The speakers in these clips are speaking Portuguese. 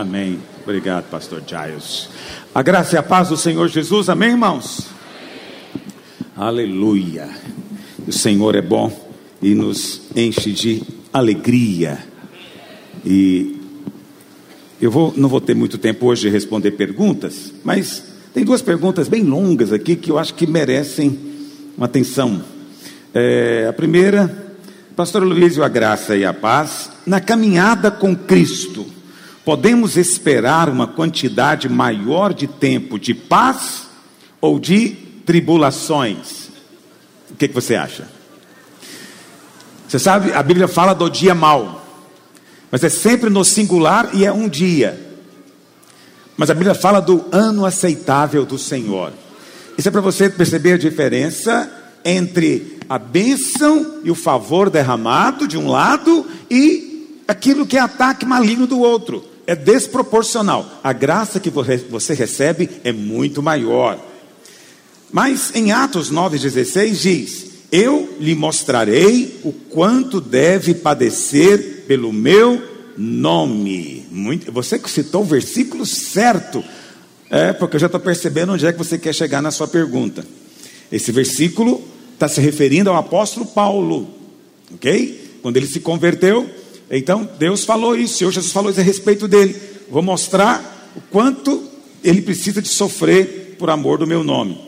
Amém. Obrigado, pastor Giles. A graça e a paz do Senhor Jesus. Amém, irmãos? Aleluia. O Senhor é bom e nos enche de alegria. E eu vou, não vou ter muito tempo hoje de responder perguntas, mas tem duas perguntas bem longas aqui que eu acho que merecem uma atenção. É, a primeira, Pastor Luiz, a graça e a paz, na caminhada com Cristo, podemos esperar uma quantidade maior de tempo de paz ou de tribulações? O que, que você acha? Você sabe, a Bíblia fala do dia mau, mas é sempre no singular e é um dia. Mas a Bíblia fala do ano aceitável do Senhor. Isso é para você perceber a diferença entre a bênção e o favor derramado de um lado e aquilo que é ataque maligno do outro. É desproporcional. A graça que você recebe é muito maior. Mas em Atos 9,16 diz: Eu lhe mostrarei o quanto deve padecer pelo meu nome. Muito, você citou o versículo certo. É, porque eu já estou percebendo onde é que você quer chegar na sua pergunta. Esse versículo está se referindo ao apóstolo Paulo, ok? Quando ele se converteu, então Deus falou isso, o Senhor Jesus falou isso a respeito dele. Vou mostrar o quanto ele precisa de sofrer por amor do meu nome.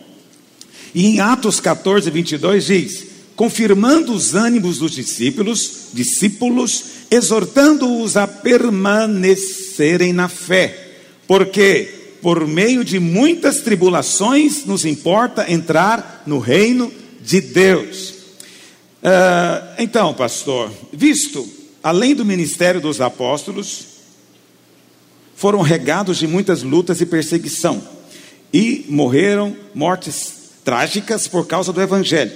E em Atos 14, 22 diz: confirmando os ânimos dos discípulos, discípulos, exortando-os a permanecerem na fé, porque por meio de muitas tribulações nos importa entrar no reino de Deus. Uh, então, pastor, visto, além do ministério dos apóstolos, foram regados de muitas lutas e perseguição, e morreram mortes trágicas por causa do evangelho.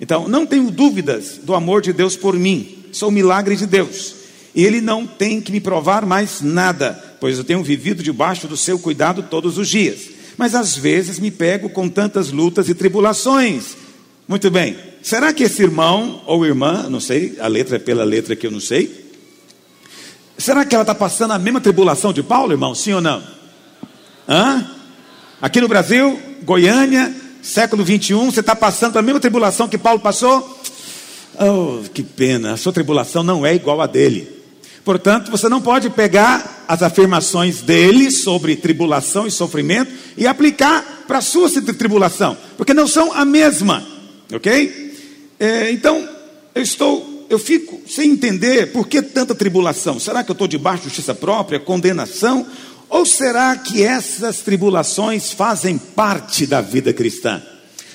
Então, não tenho dúvidas do amor de Deus por mim, sou o milagre de Deus. E Ele não tem que me provar mais nada, pois eu tenho vivido debaixo do seu cuidado todos os dias. Mas às vezes me pego com tantas lutas e tribulações. Muito bem, será que esse irmão ou irmã, não sei, a letra é pela letra que eu não sei, será que ela está passando a mesma tribulação de Paulo, irmão? Sim ou não? Hã? Aqui no Brasil, Goiânia, século 21, você está passando a mesma tribulação que Paulo passou? Oh, que pena, a sua tribulação não é igual a dele. Portanto, você não pode pegar as afirmações dele sobre tribulação e sofrimento e aplicar para a sua tribulação, porque não são a mesma, ok? É, então, eu estou, eu fico sem entender por que tanta tribulação. Será que eu estou debaixo de justiça própria, condenação? Ou será que essas tribulações fazem parte da vida cristã?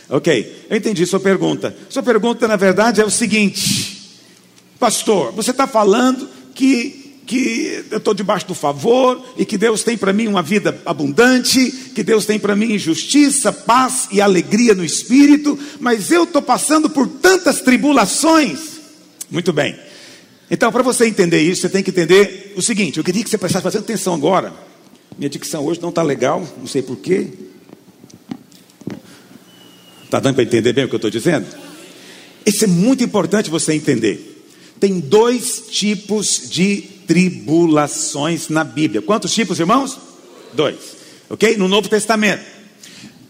Ok, eu entendi sua pergunta. Sua pergunta, na verdade, é o seguinte: Pastor, você está falando que, que eu estou debaixo do favor e que Deus tem para mim uma vida abundante, que Deus tem para mim justiça, paz e alegria no espírito, mas eu estou passando por tantas tribulações. Muito bem. Então, para você entender isso, você tem que entender o seguinte: eu queria que você prestasse bastante atenção agora minha dicção hoje não está legal, não sei porquê. Está dando para entender bem o que eu estou dizendo? Isso é muito importante você entender. Tem dois tipos de tribulações na Bíblia. Quantos tipos, irmãos? Dois. Ok? No Novo Testamento.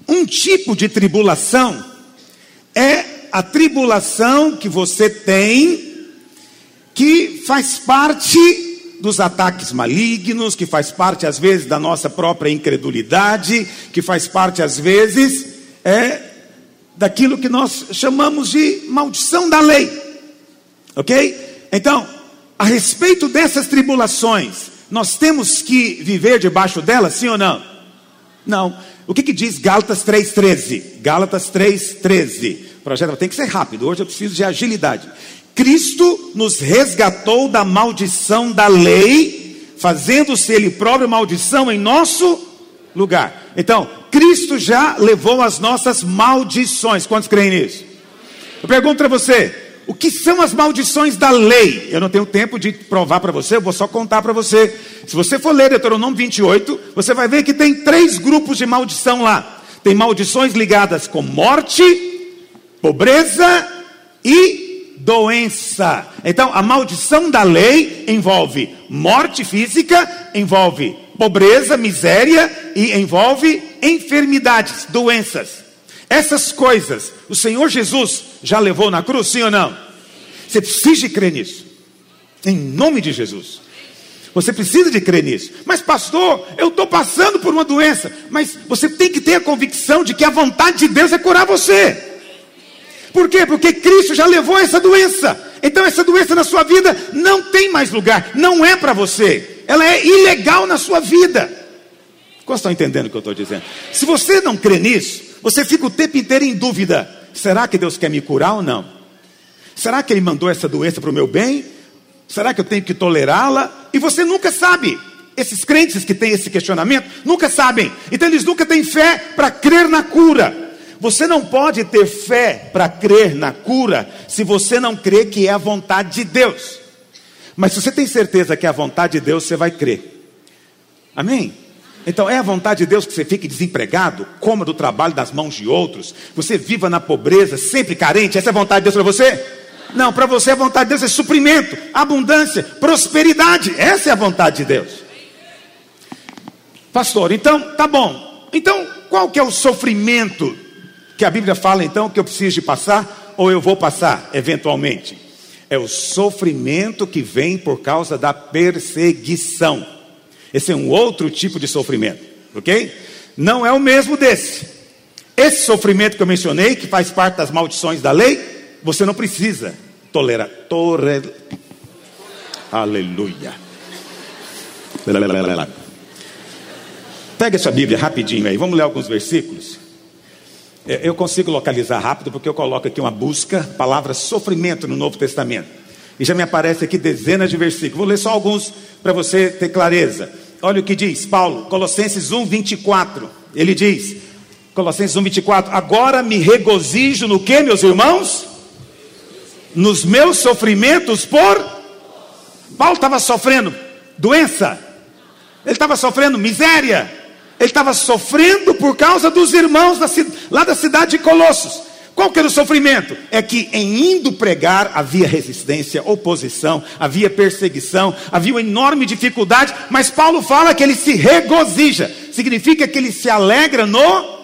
Um tipo de tribulação é a tribulação que você tem, que faz parte dos ataques malignos, que faz parte às vezes da nossa própria incredulidade, que faz parte às vezes é daquilo que nós chamamos de maldição da lei. OK? Então, a respeito dessas tribulações, nós temos que viver debaixo delas, sim ou não? Não. O que, que diz Gálatas 3,13? Gálatas 3,13. O projeto tem que ser rápido, hoje eu preciso de agilidade. Cristo nos resgatou da maldição da lei, fazendo-se Ele próprio maldição em nosso lugar. Então, Cristo já levou as nossas maldições. Quantos creem nisso? Eu pergunto para você: o que são as maldições da lei? Eu não tenho tempo de provar para você, eu vou só contar para você. Se você for ler Deuteronômio 28, você vai ver que tem três grupos de maldição lá: tem maldições ligadas com morte, pobreza e doença. Então, a maldição da lei envolve morte física, envolve pobreza, miséria e envolve enfermidades, doenças. Essas coisas o Senhor Jesus já levou na cruz, sim ou não? Você precisa de crer nisso. Em nome de Jesus. Você precisa de crer nisso. Mas, pastor, eu estou passando por uma doença. Mas você tem que ter a convicção de que a vontade de Deus é curar você. Por quê? Porque Cristo já levou essa doença. Então, essa doença na sua vida não tem mais lugar. Não é para você. Ela é ilegal na sua vida. Quantos estão entendendo o que eu estou dizendo? Se você não crê nisso, você fica o tempo inteiro em dúvida: será que Deus quer me curar ou não? Será que Ele mandou essa doença para o meu bem? Será que eu tenho que tolerá-la? E você nunca sabe. Esses crentes que têm esse questionamento nunca sabem. Então eles nunca têm fé para crer na cura. Você não pode ter fé para crer na cura se você não crê que é a vontade de Deus. Mas se você tem certeza que é a vontade de Deus, você vai crer. Amém? Então, é a vontade de Deus que você fique desempregado, coma do trabalho das mãos de outros, você viva na pobreza, sempre carente, essa é a vontade de Deus para você? Não, para você a vontade de Deus é suprimento, abundância, prosperidade, essa é a vontade de Deus. Pastor, então, tá bom, então qual que é o sofrimento que a Bíblia fala então que eu preciso de passar, ou eu vou passar eventualmente? É o sofrimento que vem por causa da perseguição. Esse é um outro tipo de sofrimento, ok? Não é o mesmo desse. Esse sofrimento que eu mencionei, que faz parte das maldições da lei, você não precisa tolerar. Tore... Aleluia. Pega essa Bíblia rapidinho aí, vamos ler alguns versículos. É, eu consigo localizar rápido porque eu coloco aqui uma busca, palavra sofrimento no Novo Testamento. E já me aparece aqui dezenas de versículos. Vou ler só alguns para você ter clareza. Olha o que diz Paulo, Colossenses 1, 24. Ele diz, Colossenses 1, 24: Agora me regozijo no que, meus irmãos? Nos meus sofrimentos por. Paulo estava sofrendo doença, ele estava sofrendo miséria, ele estava sofrendo por causa dos irmãos da, lá da cidade de Colossos. Qual que era o sofrimento? É que em indo pregar havia resistência, oposição, havia perseguição, havia uma enorme dificuldade, mas Paulo fala que ele se regozija, significa que ele se alegra no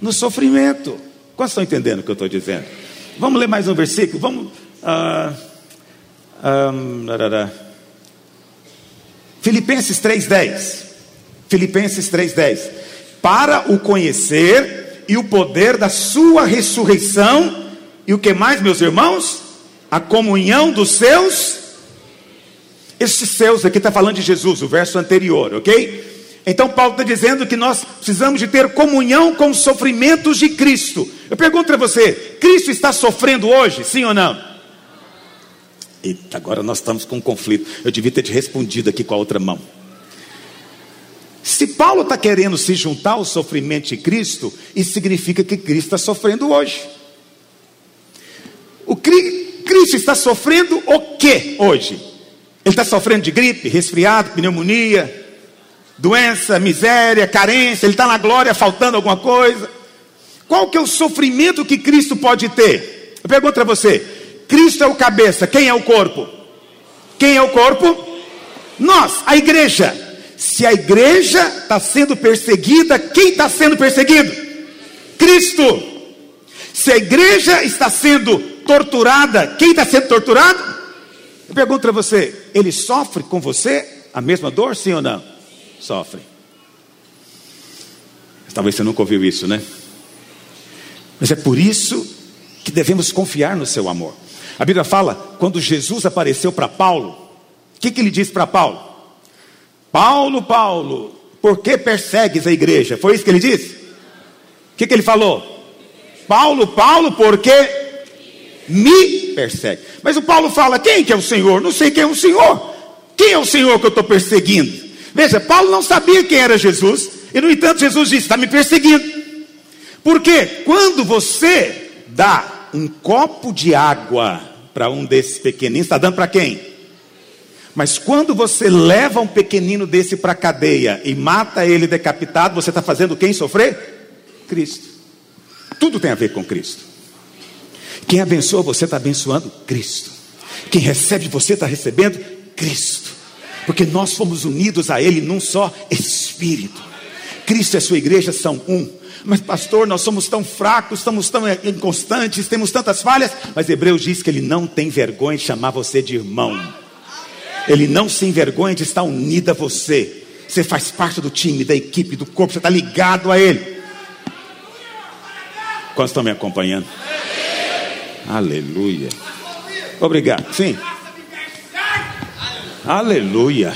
no sofrimento. Quantos estão entendendo o que eu estou dizendo? Vamos ler mais um versículo? Vamos. Uh, um, Filipenses 3,10. Filipenses 3,10. Para o conhecer e o poder da sua ressurreição, e o que mais, meus irmãos? A comunhão dos seus. Esses seus aqui está falando de Jesus, o verso anterior, ok? Então Paulo está dizendo que nós precisamos de ter comunhão com os sofrimentos de Cristo. Eu pergunto para você, Cristo está sofrendo hoje, sim ou não? Eita, agora nós estamos com um conflito. Eu devia ter te respondido aqui com a outra mão. Se Paulo está querendo se juntar ao sofrimento de Cristo, isso significa que Cristo está sofrendo hoje. O Cristo está sofrendo o que hoje? Ele está sofrendo de gripe, resfriado, pneumonia, doença, miséria, carência, ele está na glória faltando alguma coisa. Qual que é o sofrimento que Cristo pode ter? Eu pergunto para você: Cristo é o cabeça, quem é o corpo? Quem é o corpo? Nós, a igreja. Se a igreja está sendo perseguida, quem está sendo perseguido? Cristo. Se a igreja está sendo torturada, quem está sendo torturado? Eu pergunto para você: ele sofre com você a mesma dor, sim ou não? Sofre. Talvez você nunca ouviu isso, né? Mas é por isso que devemos confiar no seu amor. A Bíblia fala, quando Jesus apareceu para Paulo, o que, que ele disse para Paulo? Paulo, Paulo, por que persegues a igreja? Foi isso que ele disse? O que, que ele falou? Paulo, Paulo, porque me persegue. Mas o Paulo fala: quem que é o Senhor? Não sei quem é o Senhor. Quem é o Senhor que eu estou perseguindo? Veja, Paulo não sabia quem era Jesus, e no entanto, Jesus disse: está me perseguindo. Porque quando você dá um copo de água para um desses pequeninos, está dando para quem? Mas quando você leva um pequenino desse para a cadeia e mata ele decapitado, você está fazendo quem sofrer? Cristo. Tudo tem a ver com Cristo. Quem abençoa você está abençoando Cristo. Quem recebe você está recebendo Cristo. Porque nós fomos unidos a Ele num só Espírito. Cristo e a sua igreja são um. Mas, pastor, nós somos tão fracos, estamos tão inconstantes, temos tantas falhas. Mas Hebreus diz que ele não tem vergonha de chamar você de irmão. Ele não se envergonha de estar unido a você. Você faz parte do time, da equipe, do corpo, você está ligado a Ele. Quantos estão me acompanhando? Aleluia. Obrigado. Sim. Aleluia.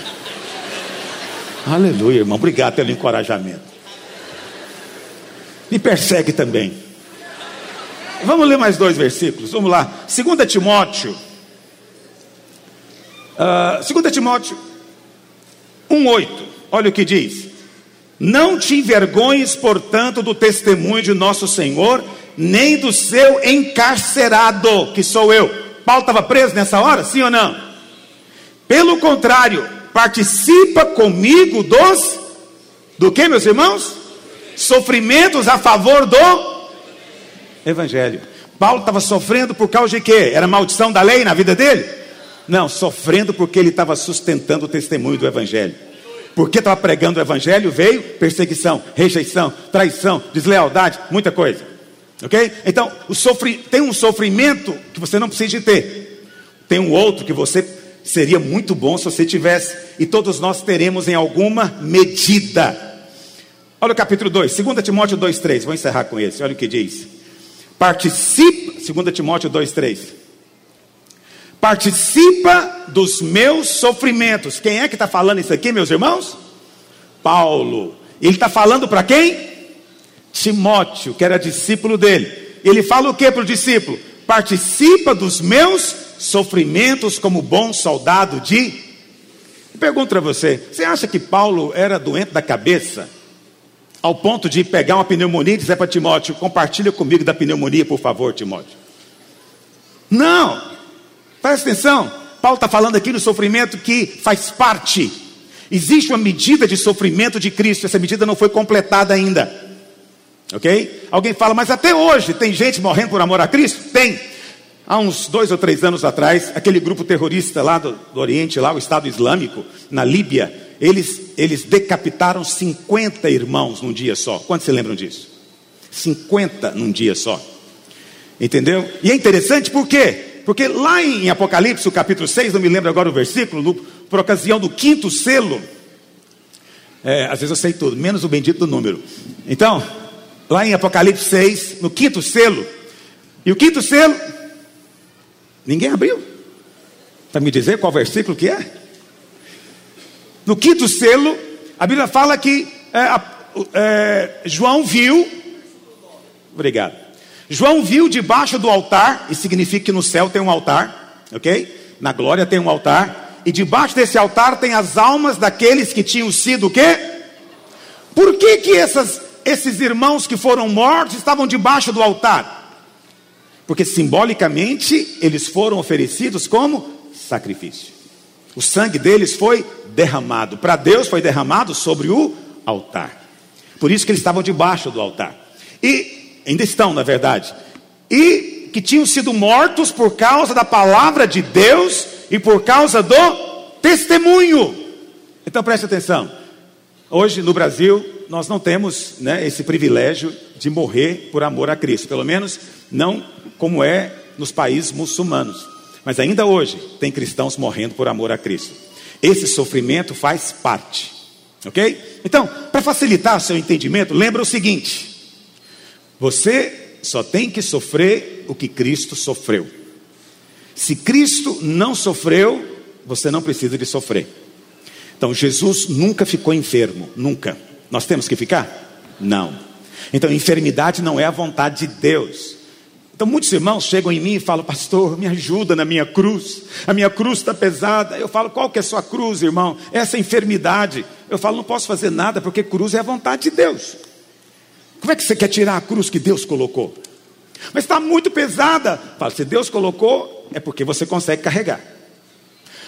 Aleluia, irmão. Obrigado pelo encorajamento me persegue também. Vamos ler mais dois versículos. Vamos lá. 2 Timóteo. Uh, 2 Timóteo 1,8. Olha o que diz. Não te envergonhes, portanto, do testemunho de nosso Senhor, nem do seu encarcerado, que sou eu. Paulo estava preso nessa hora, sim ou não? Pelo contrário, participa comigo dos do que, meus irmãos? sofrimentos a favor do Evangelho. Paulo estava sofrendo por causa de quê? Era maldição da lei na vida dele? Não, sofrendo porque ele estava sustentando o testemunho do Evangelho. Porque estava pregando o Evangelho, veio perseguição, rejeição, traição, deslealdade, muita coisa. Ok? Então, sofri... tem um sofrimento que você não precisa ter. Tem um outro que você seria muito bom se você tivesse. E todos nós teremos em alguma medida. Olha o capítulo 2, 2 Timóteo 2,3. Vou encerrar com esse. Olha o que diz. Participa, 2 Timóteo 2,3. Participa dos meus sofrimentos. Quem é que está falando isso aqui, meus irmãos? Paulo. Ele está falando para quem? Timóteo, que era discípulo dele. Ele fala o que para o discípulo? Participa dos meus sofrimentos como bom soldado de. Pergunto para você: você acha que Paulo era doente da cabeça? ao ponto de pegar uma pneumonia e dizer para Timóteo: compartilha comigo da pneumonia, por favor, Timóteo. Não, presta atenção. Paulo está falando aqui no sofrimento que faz parte. Existe uma medida de sofrimento de Cristo, essa medida não foi completada ainda. Ok? Alguém fala, mas até hoje tem gente morrendo por amor a Cristo? Tem. Há uns dois ou três anos atrás, aquele grupo terrorista lá do, do Oriente, lá o Estado Islâmico, na Líbia, eles, eles decapitaram 50 irmãos num dia só. Quantos se lembram disso? 50 num dia só. Entendeu? E é interessante por quê? Porque lá em Apocalipse, o capítulo 6, não me lembro agora o versículo, no, por ocasião do quinto selo, é, às vezes eu sei tudo, menos o bendito número. Então, lá em Apocalipse 6, no quinto selo, e o quinto selo, ninguém abriu. Para me dizer qual versículo que é? No quinto selo, a Bíblia fala que é, é, João viu. Obrigado. João viu debaixo do altar, e significa que no céu tem um altar, ok? Na glória tem um altar, e debaixo desse altar tem as almas daqueles que tinham sido o quê? Por que, que essas, esses irmãos que foram mortos estavam debaixo do altar? Porque simbolicamente eles foram oferecidos como sacrifício. O sangue deles foi derramado. Para Deus foi derramado sobre o altar. Por isso que eles estavam debaixo do altar. E ainda estão, na verdade. E que tinham sido mortos por causa da palavra de Deus e por causa do testemunho. Então preste atenção. Hoje no Brasil nós não temos né, esse privilégio de morrer por amor a Cristo, pelo menos não como é nos países muçulmanos. Mas ainda hoje tem cristãos morrendo por amor a Cristo. Esse sofrimento faz parte. Ok? Então, para facilitar o seu entendimento, lembra o seguinte: você só tem que sofrer o que Cristo sofreu. Se Cristo não sofreu, você não precisa de sofrer. Então, Jesus nunca ficou enfermo, nunca. Nós temos que ficar? Não. Então, enfermidade não é a vontade de Deus. Então muitos irmãos chegam em mim e falam, pastor, me ajuda na minha cruz, a minha cruz está pesada. Eu falo, qual que é a sua cruz, irmão? Essa enfermidade. Eu falo, não posso fazer nada, porque cruz é a vontade de Deus. Como é que você quer tirar a cruz que Deus colocou? Mas está muito pesada. Fala, se Deus colocou, é porque você consegue carregar.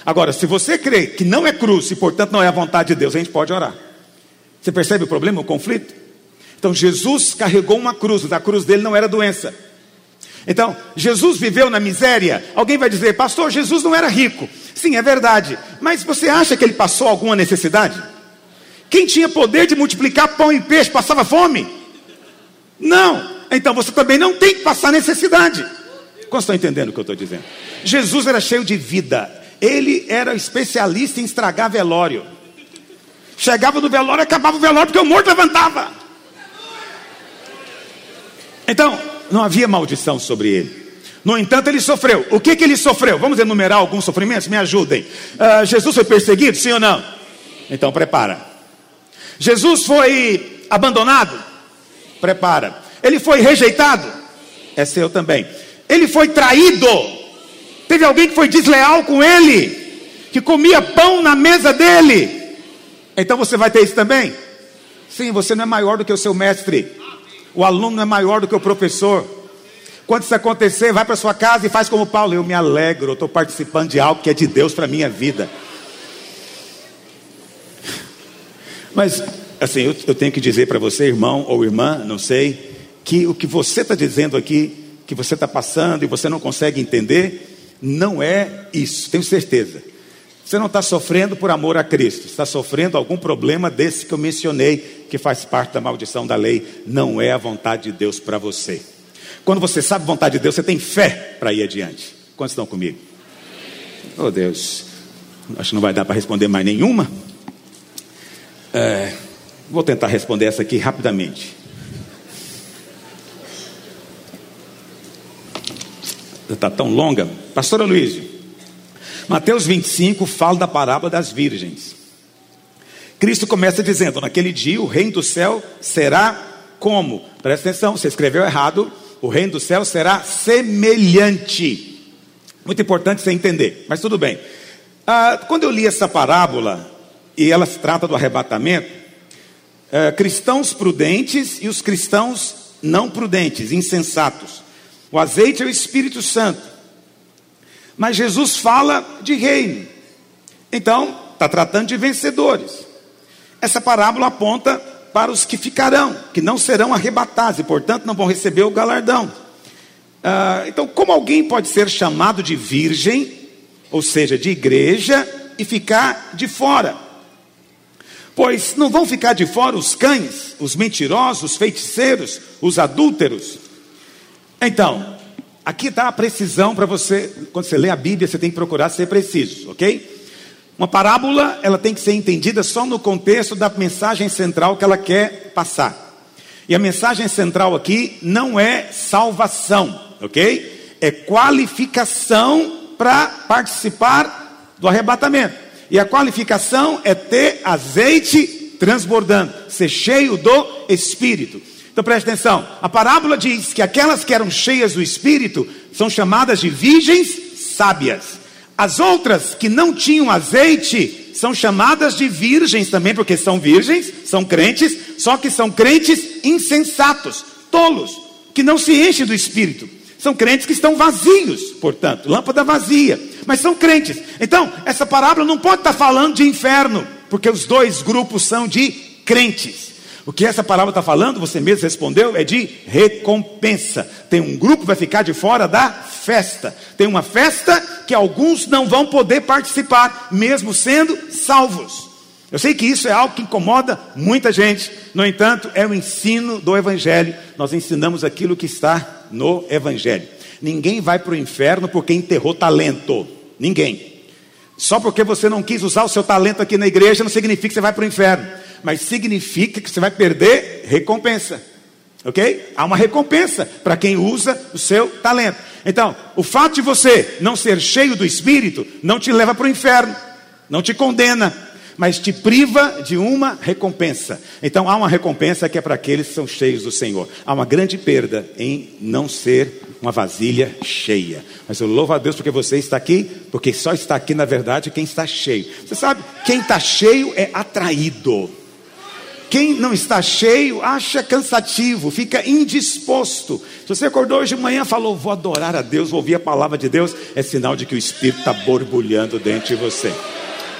Agora, se você crê que não é cruz e portanto não é a vontade de Deus, a gente pode orar. Você percebe o problema, o conflito? Então Jesus carregou uma cruz, a cruz dele não era doença. Então, Jesus viveu na miséria. Alguém vai dizer, pastor, Jesus não era rico. Sim, é verdade. Mas você acha que ele passou alguma necessidade? Quem tinha poder de multiplicar pão e peixe passava fome? Não. Então você também não tem que passar necessidade. Como estão entendendo o que eu estou dizendo? Jesus era cheio de vida. Ele era especialista em estragar velório. Chegava no velório, acabava o velório porque o morto levantava. Então, não havia maldição sobre ele. No entanto, ele sofreu. O que, que ele sofreu? Vamos enumerar alguns sofrimentos? Me ajudem. Uh, Jesus foi perseguido, sim ou não? Então, prepara. Jesus foi abandonado? Prepara. Ele foi rejeitado? É seu também. Ele foi traído? Teve alguém que foi desleal com ele? Que comia pão na mesa dele? Então você vai ter isso também? Sim, você não é maior do que o seu mestre. O aluno é maior do que o professor. Quando isso acontecer, vai para sua casa e faz como Paulo. Eu me alegro, eu estou participando de algo que é de Deus para a minha vida. Mas, assim, eu, eu tenho que dizer para você, irmão ou irmã, não sei, que o que você está dizendo aqui, que você está passando e você não consegue entender, não é isso, tenho certeza. Você não está sofrendo por amor a Cristo, está sofrendo algum problema desse que eu mencionei, que faz parte da maldição da lei. Não é a vontade de Deus para você. Quando você sabe a vontade de Deus, você tem fé para ir adiante. Quantos estão comigo? Oh Deus, acho que não vai dar para responder mais nenhuma. É, vou tentar responder essa aqui rapidamente. Está tão longa. Pastora Luiz, Mateus 25 fala da parábola das virgens. Cristo começa dizendo: Naquele dia o reino do céu será como? Presta atenção, você escreveu errado. O reino do céu será semelhante. Muito importante você entender, mas tudo bem. Ah, quando eu li essa parábola, e ela se trata do arrebatamento, ah, cristãos prudentes e os cristãos não prudentes, insensatos. O azeite é o Espírito Santo. Mas Jesus fala de reino. Então, está tratando de vencedores. Essa parábola aponta para os que ficarão, que não serão arrebatados e, portanto, não vão receber o galardão. Ah, então, como alguém pode ser chamado de virgem, ou seja, de igreja, e ficar de fora? Pois não vão ficar de fora os cães, os mentirosos, os feiticeiros, os adúlteros. Então, Aqui está a precisão para você, quando você lê a Bíblia, você tem que procurar ser preciso, ok? Uma parábola, ela tem que ser entendida só no contexto da mensagem central que ela quer passar. E a mensagem central aqui não é salvação, ok? É qualificação para participar do arrebatamento. E a qualificação é ter azeite transbordando, ser cheio do Espírito. Então preste atenção: a parábola diz que aquelas que eram cheias do espírito são chamadas de virgens sábias. As outras que não tinham azeite são chamadas de virgens também, porque são virgens, são crentes, só que são crentes insensatos, tolos, que não se enchem do espírito. São crentes que estão vazios, portanto, lâmpada vazia, mas são crentes. Então, essa parábola não pode estar falando de inferno, porque os dois grupos são de crentes. O que essa palavra está falando, você mesmo respondeu, é de recompensa. Tem um grupo que vai ficar de fora da festa. Tem uma festa que alguns não vão poder participar, mesmo sendo salvos. Eu sei que isso é algo que incomoda muita gente, no entanto, é o ensino do Evangelho. Nós ensinamos aquilo que está no Evangelho. Ninguém vai para o inferno porque enterrou talento. Ninguém. Só porque você não quis usar o seu talento aqui na igreja, não significa que você vai para o inferno mas significa que você vai perder recompensa. Ok? Há uma recompensa para quem usa o seu talento. Então, o fato de você não ser cheio do Espírito não te leva para o inferno, não te condena, mas te priva de uma recompensa. Então, há uma recompensa que é para aqueles que são cheios do Senhor. Há uma grande perda em não ser uma vasilha cheia. Mas eu louvo a Deus porque você está aqui, porque só está aqui, na verdade, quem está cheio. Você sabe, quem está cheio é atraído. Quem não está cheio acha cansativo, fica indisposto. Se você acordou hoje de manhã e falou, vou adorar a Deus, vou ouvir a palavra de Deus, é sinal de que o Espírito está borbulhando dentro de você.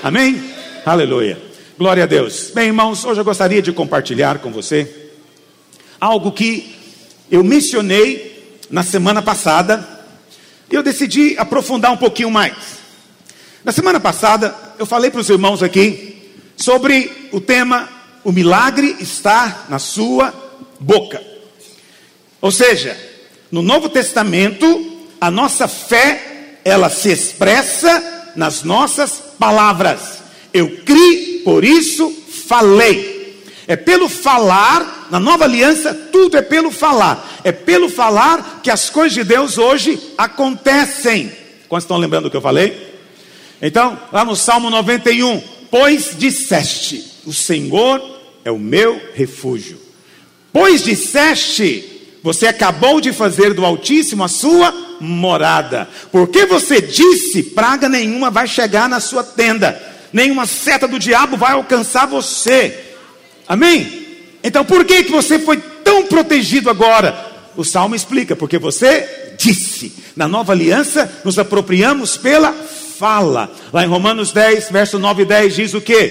Amém? Aleluia. Glória a Deus. Bem, irmãos, hoje eu gostaria de compartilhar com você algo que eu mencionei na semana passada e eu decidi aprofundar um pouquinho mais. Na semana passada, eu falei para os irmãos aqui sobre o tema O milagre está na sua boca. Ou seja, no Novo Testamento, a nossa fé, ela se expressa nas nossas palavras. Eu criei, por isso falei. É pelo falar, na nova aliança, tudo é pelo falar. É pelo falar que as coisas de Deus hoje acontecem. Quantos estão lembrando do que eu falei? Então, lá no Salmo 91, pois disseste: O Senhor é o meu refúgio. Pois disseste, você acabou de fazer do Altíssimo a sua morada. Porque você disse: praga nenhuma vai chegar na sua tenda, nenhuma seta do diabo vai alcançar você. Amém? Então por que, que você foi tão protegido agora? O salmo explica, porque você disse. Na nova aliança, nos apropriamos pela fala. Lá em Romanos 10, verso 9 e 10 diz o que?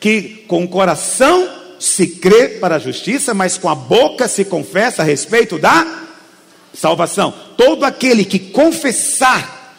Que com o coração se crê para a justiça, mas com a boca se confessa a respeito da salvação. Todo aquele que confessar,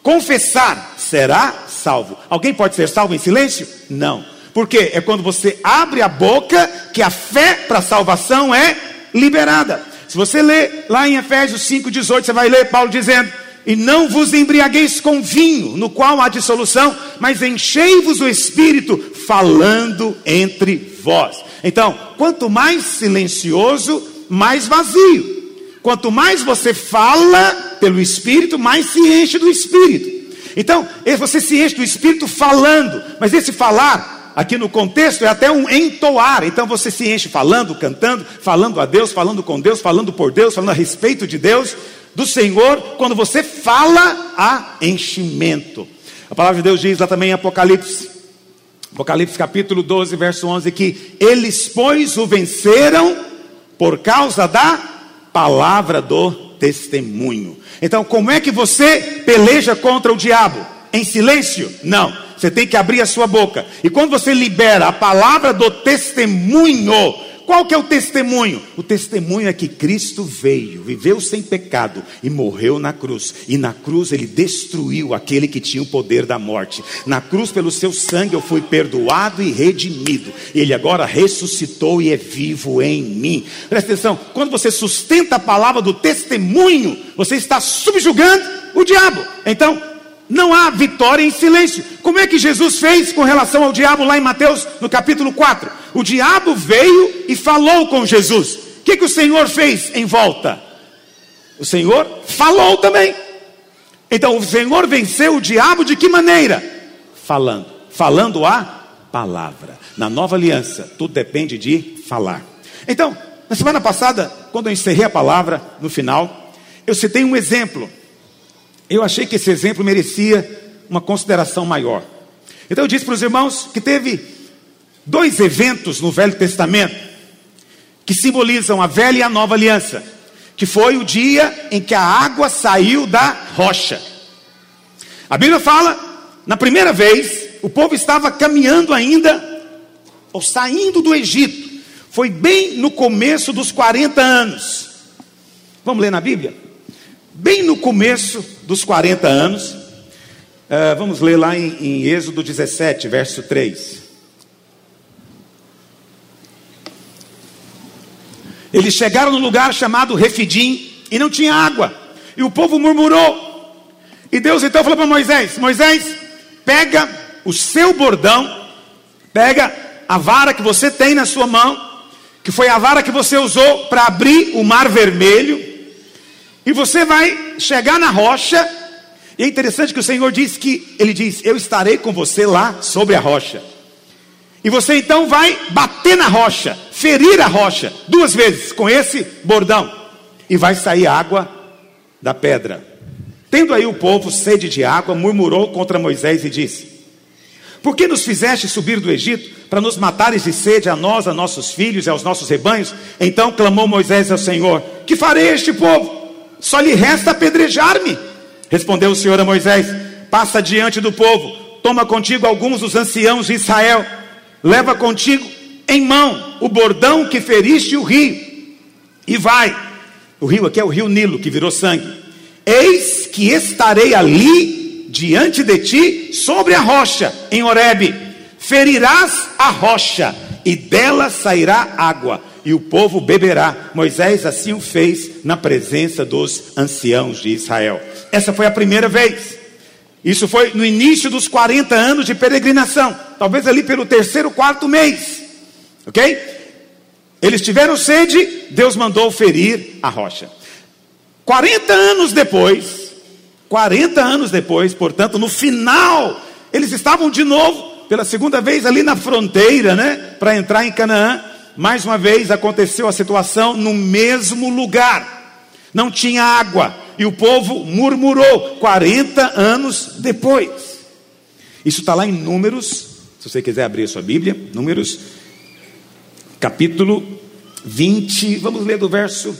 confessar, será salvo. Alguém pode ser salvo em silêncio? Não. Porque é quando você abre a boca que a fé para a salvação é liberada. Se você ler lá em Efésios 5,18, você vai ler Paulo dizendo: E não vos embriagueis com vinho, no qual há dissolução, mas enchei-vos o espírito, falando entre vós. Então, quanto mais silencioso, mais vazio. Quanto mais você fala pelo espírito, mais se enche do espírito. Então, você se enche do espírito falando, mas esse falar Aqui no contexto é até um entoar. Então você se enche falando, cantando, falando a Deus, falando com Deus, falando por Deus, falando a respeito de Deus, do Senhor. Quando você fala, há enchimento. A palavra de Deus diz lá também em Apocalipse, Apocalipse capítulo 12, verso 11, que eles, pois, o venceram por causa da palavra do testemunho. Então, como é que você peleja contra o diabo? Em silêncio? Não você tem que abrir a sua boca. E quando você libera a palavra do testemunho, qual que é o testemunho? O testemunho é que Cristo veio, viveu sem pecado e morreu na cruz. E na cruz ele destruiu aquele que tinha o poder da morte. Na cruz, pelo seu sangue, eu fui perdoado e redimido. Ele agora ressuscitou e é vivo em mim. Presta atenção: quando você sustenta a palavra do testemunho, você está subjugando o diabo. Então, não há vitória em silêncio. Como é que Jesus fez com relação ao diabo lá em Mateus, no capítulo 4? O diabo veio e falou com Jesus. O que, que o Senhor fez em volta? O Senhor falou também. Então o Senhor venceu o diabo de que maneira? Falando. Falando a palavra. Na nova aliança, tudo depende de falar. Então, na semana passada, quando eu encerrei a palavra, no final, eu citei um exemplo eu achei que esse exemplo merecia uma consideração maior. Então eu disse para os irmãos que teve dois eventos no Velho Testamento que simbolizam a velha e a nova aliança, que foi o dia em que a água saiu da rocha. A Bíblia fala, na primeira vez, o povo estava caminhando ainda, ou saindo do Egito. Foi bem no começo dos 40 anos. Vamos ler na Bíblia? Bem no começo dos 40 anos. Uh, vamos ler lá em, em Êxodo 17, verso 3. Eles chegaram no lugar chamado Refidim e não tinha água. E o povo murmurou. E Deus então falou para Moisés: Moisés, pega o seu bordão, pega a vara que você tem na sua mão, que foi a vara que você usou para abrir o mar vermelho, e você vai chegar na rocha. E é interessante que o Senhor diz que ele diz: "Eu estarei com você lá sobre a rocha". E você então vai bater na rocha, ferir a rocha duas vezes com esse bordão e vai sair água da pedra. Tendo aí o povo sede de água, murmurou contra Moisés e disse: Por que nos fizeste subir do Egito para nos matares de sede a nós, a nossos filhos e aos nossos rebanhos? Então clamou Moisés ao Senhor: Que farei este povo? Só lhe resta apedrejar-me. Respondeu o Senhor a Moisés: Passa diante do povo, toma contigo alguns dos anciãos de Israel, leva contigo em mão o bordão que feriste o rio, e vai, O rio aqui é o rio Nilo, que virou sangue. Eis que estarei ali diante de ti sobre a rocha em Horebe. Ferirás a rocha e dela sairá água e o povo beberá. Moisés assim o fez na presença dos anciãos de Israel. Essa foi a primeira vez. Isso foi no início dos 40 anos de peregrinação, talvez ali pelo terceiro, quarto mês. Ok? Eles tiveram sede, Deus mandou ferir a rocha. 40 anos depois, 40 anos depois, portanto, no final, eles estavam de novo, pela segunda vez ali na fronteira, né, para entrar em Canaã. Mais uma vez aconteceu a situação no mesmo lugar. Não tinha água e o povo murmurou 40 anos depois. Isso está lá em Números, se você quiser abrir a sua Bíblia, Números, capítulo 20, vamos ler do verso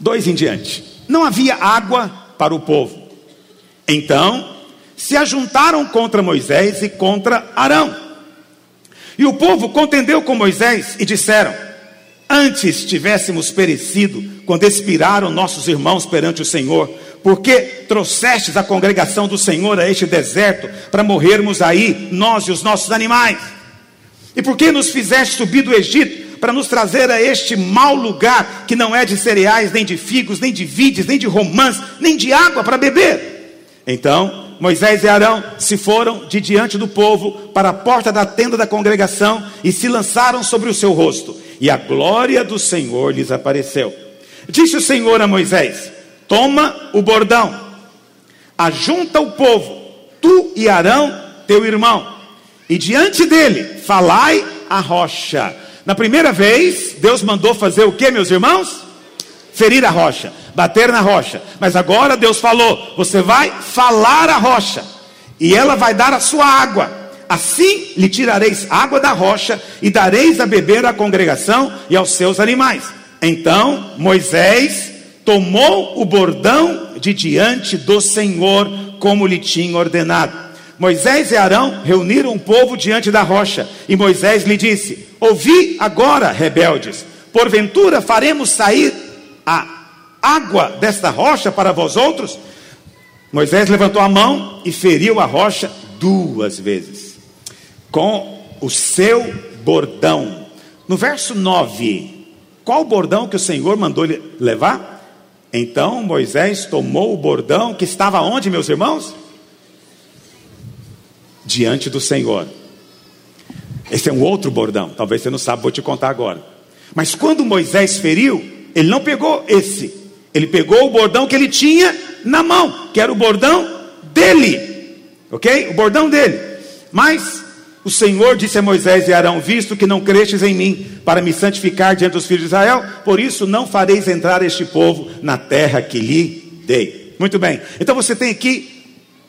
2 em diante. Não havia água para o povo. Então se ajuntaram contra Moisés e contra Arão. E o povo contendeu com Moisés e disseram: Antes tivéssemos perecido quando expiraram nossos irmãos perante o Senhor, porque trouxestes a congregação do Senhor a este deserto para morrermos aí, nós e os nossos animais? E por que nos fizeste subir do Egito para nos trazer a este mau lugar que não é de cereais, nem de figos, nem de vides, nem de romãs, nem de água para beber? Então Moisés e Arão se foram de diante do povo para a porta da tenda da congregação e se lançaram sobre o seu rosto, e a glória do Senhor lhes apareceu. Disse o Senhor a Moisés: Toma o bordão, ajunta o povo, tu e Arão, teu irmão, e diante dele falai a rocha. Na primeira vez, Deus mandou fazer o que, meus irmãos? Ferir a rocha bater na rocha. Mas agora Deus falou: você vai falar a rocha, e ela vai dar a sua água. Assim lhe tirareis água da rocha e dareis a beber à congregação e aos seus animais. Então Moisés tomou o bordão de diante do Senhor, como lhe tinha ordenado. Moisés e Arão reuniram o povo diante da rocha, e Moisés lhe disse: Ouvi agora, rebeldes, porventura faremos sair a água desta rocha para vós outros? Moisés levantou a mão e feriu a rocha duas vezes, com o seu bordão. No verso 9, qual o bordão que o Senhor mandou ele levar? Então Moisés tomou o bordão que estava onde, meus irmãos? Diante do Senhor. Esse é um outro bordão, talvez você não saiba, vou te contar agora. Mas quando Moisés feriu, ele não pegou esse, ele pegou o bordão que ele tinha na mão, que era o bordão dele, ok? O bordão dele. Mas o Senhor disse a Moisés e Arão: Visto que não crestes em mim para me santificar diante dos filhos de Israel, por isso não fareis entrar este povo na terra que lhe dei. Muito bem, então você tem aqui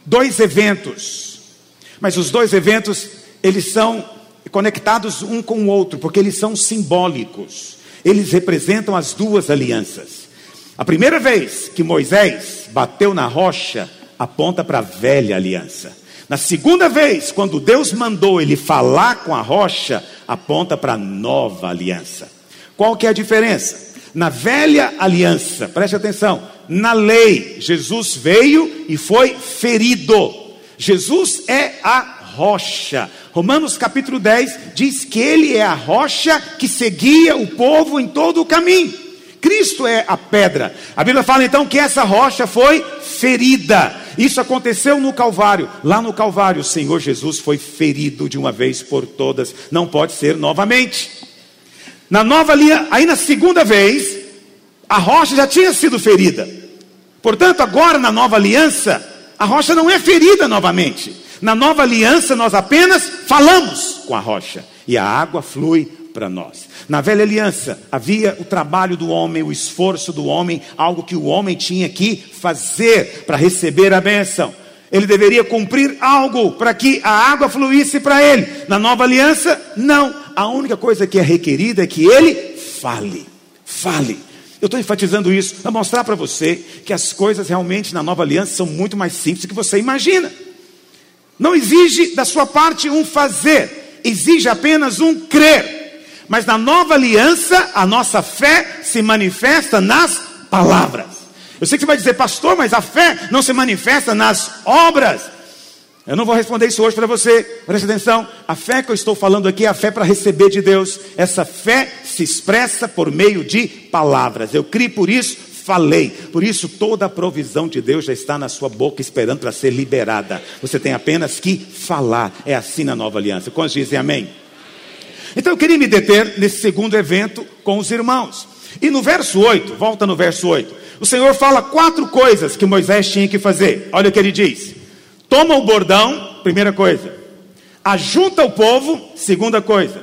dois eventos, mas os dois eventos eles são conectados um com o outro, porque eles são simbólicos, eles representam as duas alianças. A primeira vez que Moisés bateu na rocha aponta para a velha aliança. Na segunda vez, quando Deus mandou ele falar com a rocha, aponta para a nova aliança. Qual que é a diferença? Na velha aliança, preste atenção, na lei, Jesus veio e foi ferido. Jesus é a rocha. Romanos capítulo 10 diz que ele é a rocha que seguia o povo em todo o caminho. Cristo é a pedra. A Bíblia fala então que essa rocha foi ferida. Isso aconteceu no Calvário. Lá no Calvário, o Senhor Jesus foi ferido de uma vez por todas. Não pode ser novamente. Na nova aliança, aí na segunda vez, a rocha já tinha sido ferida. Portanto, agora na nova aliança, a rocha não é ferida novamente. Na nova aliança, nós apenas falamos com a rocha e a água flui para nós. Na velha aliança havia o trabalho do homem, o esforço do homem, algo que o homem tinha que fazer para receber a bênção. Ele deveria cumprir algo para que a água fluísse para ele. Na nova aliança, não. A única coisa que é requerida é que ele fale. Fale. Eu estou enfatizando isso para mostrar para você que as coisas realmente na nova aliança são muito mais simples do que você imagina. Não exige da sua parte um fazer, exige apenas um crer. Mas na nova aliança, a nossa fé se manifesta nas palavras. Eu sei que você vai dizer, pastor, mas a fé não se manifesta nas obras. Eu não vou responder isso hoje para você, preste atenção. A fé que eu estou falando aqui é a fé para receber de Deus. Essa fé se expressa por meio de palavras. Eu criei por isso, falei. Por isso, toda a provisão de Deus já está na sua boca, esperando para ser liberada. Você tem apenas que falar. É assim na nova aliança. Quantos dizem amém? Então eu queria me deter nesse segundo evento com os irmãos. E no verso 8, volta no verso 8, o Senhor fala quatro coisas que Moisés tinha que fazer. Olha o que ele diz: toma o bordão, primeira coisa, ajunta o povo, segunda coisa,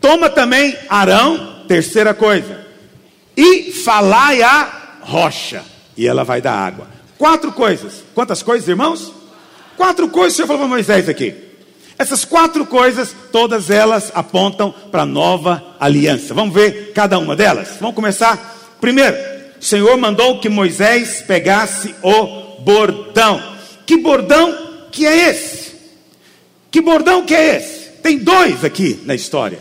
toma também Arão, terceira coisa, e falai a rocha, e ela vai dar água. Quatro coisas. Quantas coisas, irmãos? Quatro coisas o Senhor falou para Moisés aqui. Essas quatro coisas, todas elas apontam para a nova aliança. Vamos ver cada uma delas? Vamos começar? Primeiro, o Senhor mandou que Moisés pegasse o bordão. Que bordão que é esse? Que bordão que é esse? Tem dois aqui na história.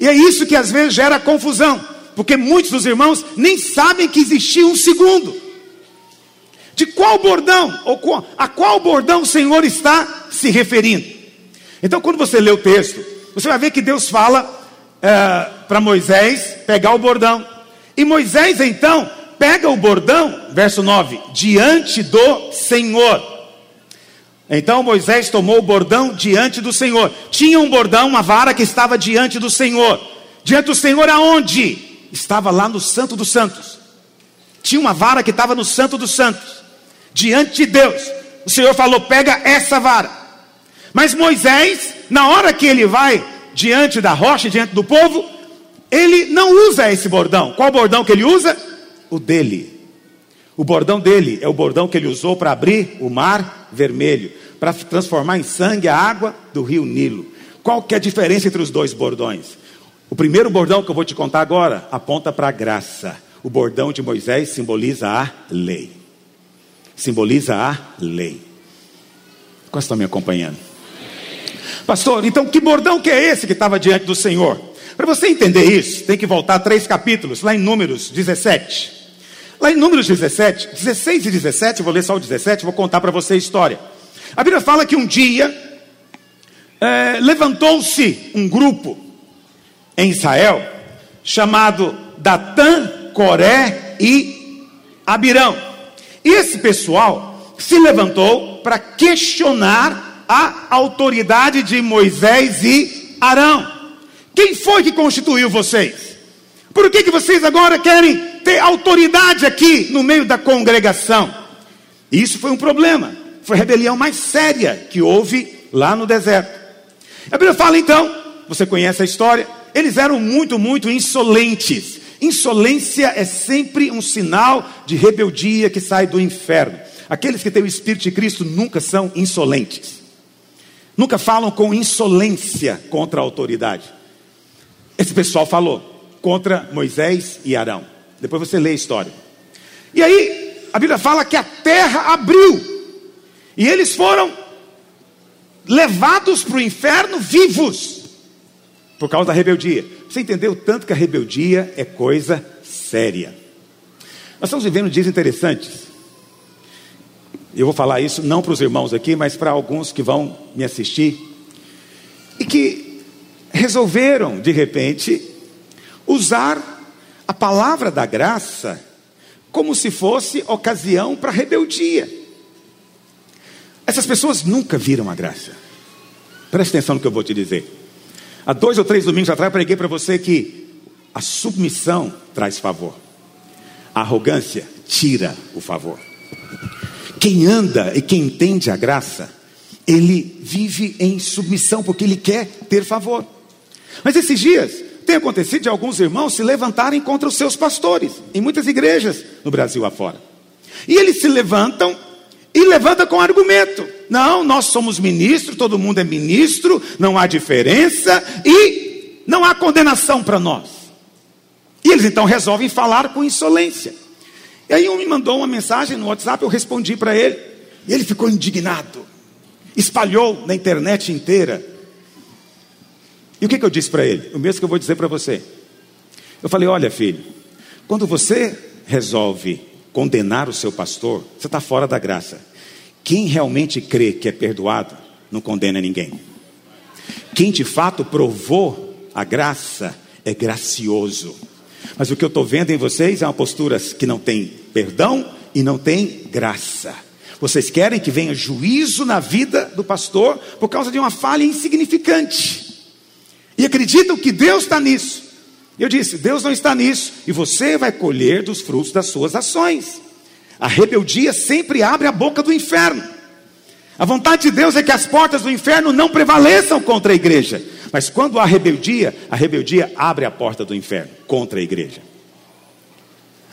E é isso que às vezes gera confusão, porque muitos dos irmãos nem sabem que existia um segundo. De qual bordão, ou a qual bordão o Senhor está se referindo? Então, quando você lê o texto, você vai ver que Deus fala é, para Moisés pegar o bordão. E Moisés, então, pega o bordão, verso 9, diante do Senhor. Então Moisés tomou o bordão diante do Senhor. Tinha um bordão, uma vara que estava diante do Senhor. Diante do Senhor aonde? Estava lá no Santo dos Santos. Tinha uma vara que estava no Santo dos Santos. Diante de Deus. O Senhor falou: pega essa vara. Mas Moisés, na hora que ele vai diante da rocha, diante do povo, ele não usa esse bordão. Qual bordão que ele usa? O dele. O bordão dele é o bordão que ele usou para abrir o mar vermelho, para transformar em sangue a água do rio Nilo. Qual que é a diferença entre os dois bordões? O primeiro bordão que eu vou te contar agora aponta para a graça. O bordão de Moisés simboliza a lei. Simboliza a lei. Qual está me acompanhando? Pastor, então que bordão que é esse que estava diante do Senhor? Para você entender isso, tem que voltar três capítulos, lá em Números 17. Lá em Números 17, 16 e 17, vou ler só o 17, vou contar para você a história. A Bíblia fala que um dia é, levantou-se um grupo em Israel chamado Datã, Coré e Abirão. E esse pessoal se levantou para questionar a autoridade de Moisés e Arão. Quem foi que constituiu vocês? Por que, que vocês agora querem ter autoridade aqui no meio da congregação? Isso foi um problema. Foi a rebelião mais séria que houve lá no deserto. A Bíblia fala então, você conhece a história, eles eram muito, muito insolentes. Insolência é sempre um sinal de rebeldia que sai do inferno. Aqueles que têm o Espírito de Cristo nunca são insolentes. Nunca falam com insolência contra a autoridade. Esse pessoal falou contra Moisés e Arão. Depois você lê a história. E aí, a Bíblia fala que a terra abriu. E eles foram levados para o inferno vivos. Por causa da rebeldia. Você entendeu tanto que a rebeldia é coisa séria. Nós estamos vivendo dias interessantes. Eu vou falar isso não para os irmãos aqui, mas para alguns que vão me assistir. E que resolveram, de repente, usar a palavra da graça como se fosse ocasião para rebeldia. Essas pessoas nunca viram a graça. Preste atenção no que eu vou te dizer. Há dois ou três domingos atrás, preguei para você que a submissão traz favor, a arrogância tira o favor. Quem anda e quem entende a graça, ele vive em submissão, porque ele quer ter favor. Mas esses dias tem acontecido de alguns irmãos se levantarem contra os seus pastores, em muitas igrejas no Brasil afora. E eles se levantam e levantam com argumento: não, nós somos ministros, todo mundo é ministro, não há diferença e não há condenação para nós. E eles então resolvem falar com insolência. E aí um me mandou uma mensagem no WhatsApp, eu respondi para ele. E ele ficou indignado. Espalhou na internet inteira. E o que, que eu disse para ele? O mesmo que eu vou dizer para você. Eu falei: olha, filho, quando você resolve condenar o seu pastor, você está fora da graça. Quem realmente crê que é perdoado, não condena ninguém. Quem de fato provou a graça é gracioso. Mas o que eu estou vendo em vocês é uma postura que não tem perdão e não tem graça. Vocês querem que venha juízo na vida do pastor por causa de uma falha insignificante. E acreditam que Deus está nisso. Eu disse: Deus não está nisso, e você vai colher dos frutos das suas ações. A rebeldia sempre abre a boca do inferno. A vontade de Deus é que as portas do inferno não prevaleçam contra a igreja. Mas quando há rebeldia, a rebeldia abre a porta do inferno contra a igreja.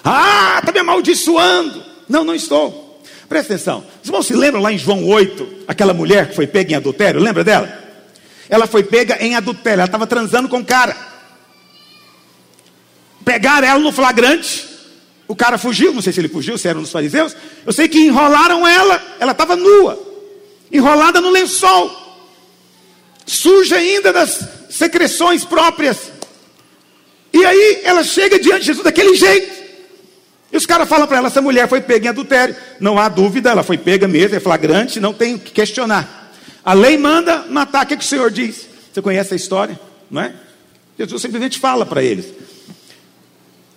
Ah, está me amaldiçoando. Não, não estou. Presta atenção. Os irmãos se lembram lá em João 8, aquela mulher que foi pega em adultério? Lembra dela? Ela foi pega em adultério, ela estava transando com o cara. Pegaram ela no flagrante. O cara fugiu, não sei se ele fugiu, se era um dos fariseus. Eu sei que enrolaram ela, ela estava nua, enrolada no lençol, suja ainda das secreções próprias. E aí ela chega diante de Jesus daquele jeito. E os caras falam para ela: essa mulher foi pega em adultério. Não há dúvida, ela foi pega mesmo, é flagrante, não tem o que questionar. A lei manda matar. O que, que o Senhor diz? Você conhece a história, não é? Jesus simplesmente fala para eles: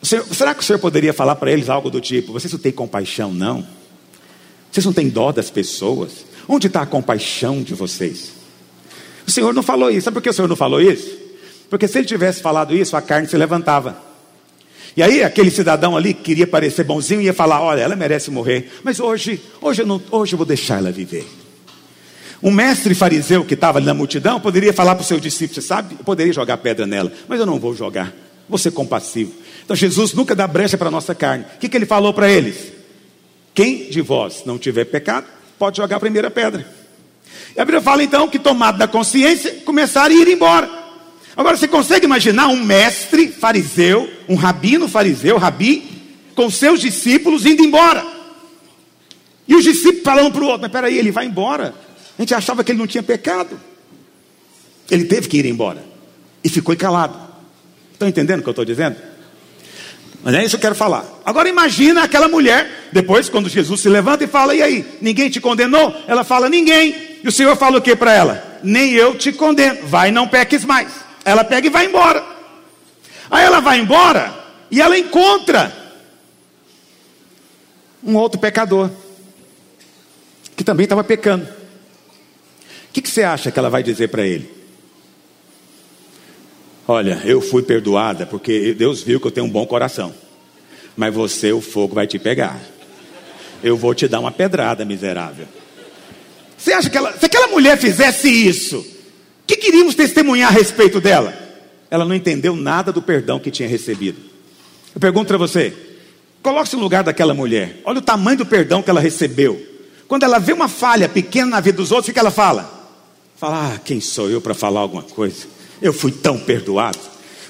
Senhor, será que o Senhor poderia falar para eles algo do tipo: vocês não têm compaixão, não? Vocês não têm dó das pessoas? Onde está a compaixão de vocês? O Senhor não falou isso. Sabe por que o Senhor não falou isso? Porque se ele tivesse falado isso, a carne se levantava. E aí aquele cidadão ali que queria parecer bonzinho ia falar: olha, ela merece morrer, mas hoje, hoje eu não, hoje eu vou deixar ela viver. Um mestre fariseu que estava ali na multidão poderia falar para o seu discípulo: sabe, eu poderia jogar pedra nela, mas eu não vou jogar. Vou ser compassivo. Então Jesus nunca dá brecha para a nossa carne. O que, que ele falou para eles? Quem de vós não tiver pecado, pode jogar a primeira pedra. E a Bíblia fala então que, tomado da consciência, começaram a ir embora. Agora você consegue imaginar um mestre fariseu, um rabino fariseu, rabi, com seus discípulos indo embora. E os discípulos falando para o outro: Mas peraí, ele vai embora. A gente achava que ele não tinha pecado. Ele teve que ir embora. E ficou calado. Estão entendendo o que eu estou dizendo? Mas é isso que eu quero falar. Agora imagina aquela mulher, depois, quando Jesus se levanta e fala: E aí, ninguém te condenou? Ela fala: Ninguém. E o Senhor fala o que para ela? Nem eu te condeno. Vai, não peques mais. Ela pega e vai embora. Aí ela vai embora e ela encontra um outro pecador que também estava pecando. O que, que você acha que ela vai dizer para ele? Olha, eu fui perdoada porque Deus viu que eu tenho um bom coração. Mas você, o fogo vai te pegar. Eu vou te dar uma pedrada, miserável. Você acha que ela, se aquela mulher fizesse isso, o que queríamos testemunhar a respeito dela? Ela não entendeu nada do perdão que tinha recebido. Eu pergunto para você: coloque-se no lugar daquela mulher. Olha o tamanho do perdão que ela recebeu. Quando ela vê uma falha pequena na vida dos outros, o que ela fala? Fala, ah, quem sou eu para falar alguma coisa? Eu fui tão perdoado.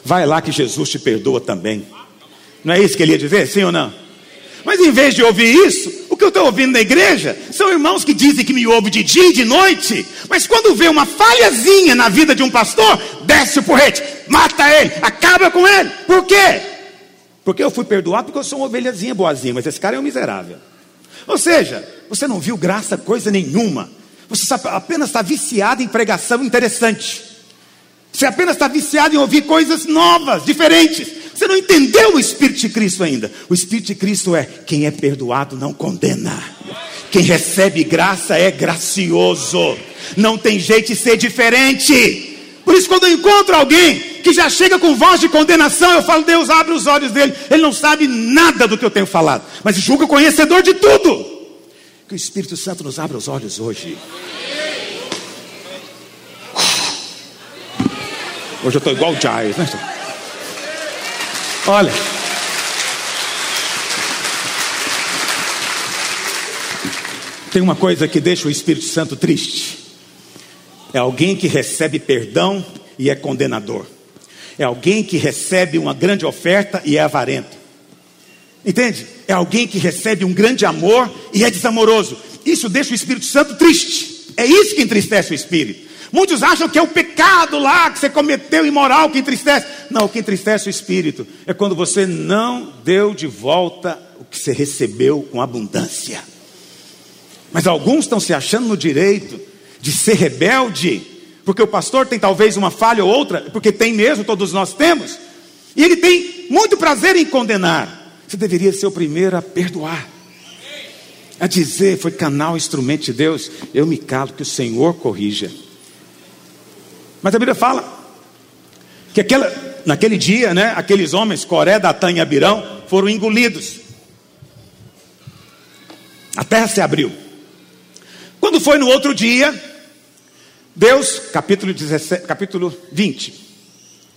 Vai lá que Jesus te perdoa também. Não é isso que ele ia dizer? Sim ou não? Mas em vez de ouvir isso, o que eu estou ouvindo na igreja são irmãos que dizem que me ouvem de dia e de noite, mas quando vê uma falhazinha na vida de um pastor, desce o porrete, mata ele, acaba com ele. Por quê? Porque eu fui perdoado porque eu sou uma ovelhazinha boazinha, mas esse cara é um miserável. Ou seja, você não viu graça coisa nenhuma. Você apenas está viciado em pregação interessante. Você apenas está viciado em ouvir coisas novas, diferentes. Você não entendeu o Espírito de Cristo ainda. O Espírito de Cristo é quem é perdoado não condena. Quem recebe graça é gracioso. Não tem jeito de ser diferente. Por isso, quando eu encontro alguém que já chega com voz de condenação, eu falo, Deus abre os olhos dele. Ele não sabe nada do que eu tenho falado, mas julga conhecedor de tudo. Que o Espírito Santo nos abra os olhos hoje. Hoje eu estou igual o Giles, né? Olha. Tem uma coisa que deixa o Espírito Santo triste. É alguém que recebe perdão e é condenador. É alguém que recebe uma grande oferta e é avarento. Entende? É alguém que recebe um grande amor e é desamoroso. Isso deixa o Espírito Santo triste. É isso que entristece o Espírito. Muitos acham que é o pecado lá que você cometeu imoral que entristece. Não, o que entristece o espírito é quando você não deu de volta o que você recebeu com abundância. Mas alguns estão se achando no direito de ser rebelde, porque o pastor tem talvez uma falha ou outra, porque tem mesmo, todos nós temos, e ele tem muito prazer em condenar. Você deveria ser o primeiro a perdoar, a dizer, foi canal, instrumento de Deus, eu me calo, que o Senhor corrija. Mas a Bíblia fala que aquela, naquele dia, né, aqueles homens, Coré, Datã e Abirão, foram engolidos. A terra se abriu. Quando foi no outro dia, Deus, capítulo, 17, capítulo 20,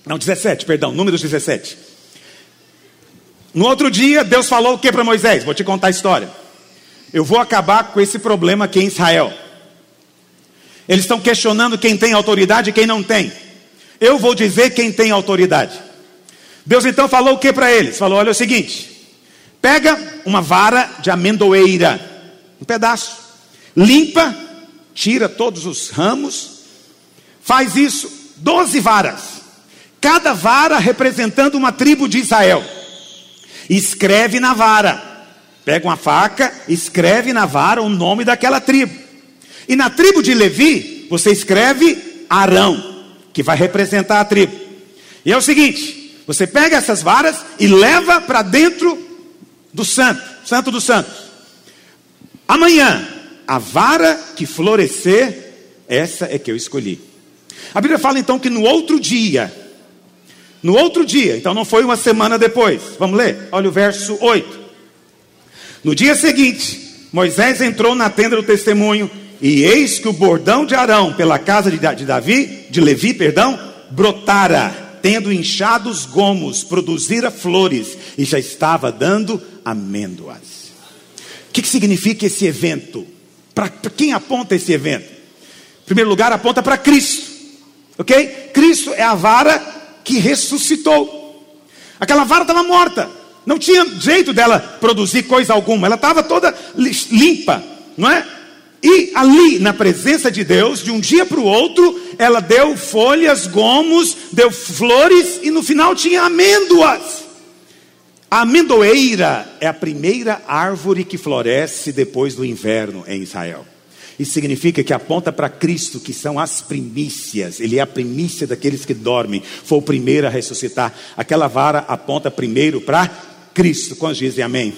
não, 17, perdão, números 17. No outro dia, Deus falou o que para Moisés? Vou te contar a história. Eu vou acabar com esse problema aqui em Israel. Eles estão questionando quem tem autoridade e quem não tem. Eu vou dizer quem tem autoridade. Deus então falou o que para eles? Falou: olha é o seguinte: pega uma vara de amendoeira, um pedaço, limpa, tira todos os ramos, faz isso, doze varas, cada vara representando uma tribo de Israel. Escreve na vara, pega uma faca, escreve na vara o nome daquela tribo. E na tribo de Levi, você escreve Arão, que vai representar a tribo. E é o seguinte: você pega essas varas e leva para dentro do santo, santo dos santos. Amanhã, a vara que florescer, essa é que eu escolhi. A Bíblia fala então que no outro dia, no outro dia, então não foi uma semana depois, vamos ler? Olha o verso 8. No dia seguinte, Moisés entrou na tenda do testemunho e eis que o bordão de Arão pela casa de Davi, de Levi, perdão, brotara, tendo inchados gomos, produzira flores e já estava dando amêndoas. O que, que significa esse evento? Para quem aponta esse evento? Em primeiro lugar, aponta para Cristo, ok? Cristo é a vara que ressuscitou. Aquela vara estava morta, não tinha jeito dela produzir coisa alguma, ela estava toda limpa, não é? E ali, na presença de Deus, de um dia para o outro, ela deu folhas, gomos, deu flores e no final tinha amêndoas. A amendoeira é a primeira árvore que floresce depois do inverno em Israel. Isso significa que aponta para Cristo, que são as primícias. Ele é a primícia daqueles que dormem. Foi o primeiro a ressuscitar. Aquela vara aponta primeiro para Cristo. Quantos dizem amém?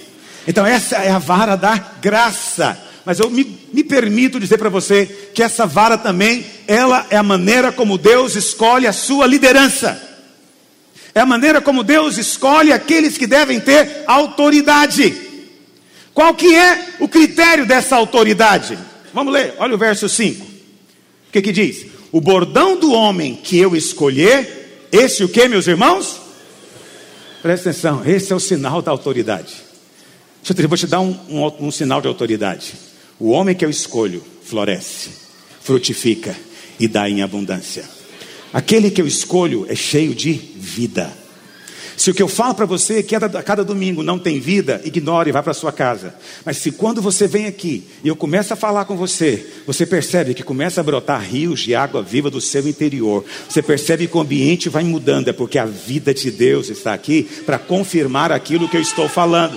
Então, essa é a vara da graça. Mas eu me, me permito dizer para você que essa vara também, ela é a maneira como Deus escolhe a sua liderança. É a maneira como Deus escolhe aqueles que devem ter autoridade. Qual que é o critério dessa autoridade? Vamos ler, olha o verso 5. O que que diz? O bordão do homem que eu escolher, esse o que, meus irmãos? Presta atenção, esse é o sinal da autoridade. Deixa eu te, vou te dar um, um, um sinal de autoridade. O homem que eu escolho floresce, frutifica e dá em abundância. Aquele que eu escolho é cheio de vida. Se o que eu falo para você é que a cada domingo não tem vida, ignore e vá para sua casa. Mas se quando você vem aqui e eu começo a falar com você, você percebe que começa a brotar rios de água viva do seu interior. Você percebe que o ambiente vai mudando, é porque a vida de Deus está aqui para confirmar aquilo que eu estou falando.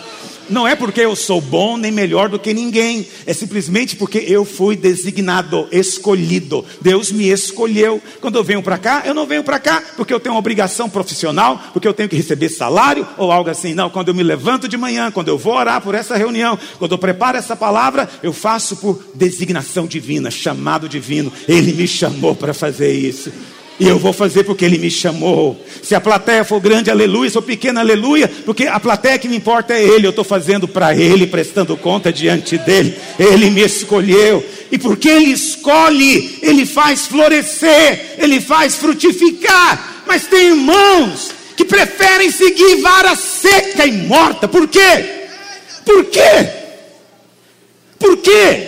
Não é porque eu sou bom nem melhor do que ninguém, é simplesmente porque eu fui designado, escolhido. Deus me escolheu. Quando eu venho para cá, eu não venho para cá porque eu tenho uma obrigação profissional, porque eu tenho que receber salário ou algo assim. Não, quando eu me levanto de manhã, quando eu vou orar por essa reunião, quando eu preparo essa palavra, eu faço por designação divina, chamado divino. Ele me chamou para fazer isso. E eu vou fazer porque Ele me chamou. Se a plateia for grande, aleluia. Se for pequena, aleluia. Porque a plateia que me importa é Ele. Eu estou fazendo para Ele, prestando conta diante dEle. Ele me escolheu. E porque Ele escolhe, Ele faz florescer, Ele faz frutificar. Mas tem irmãos que preferem seguir vara seca e morta. Por quê? Por quê? Por quê?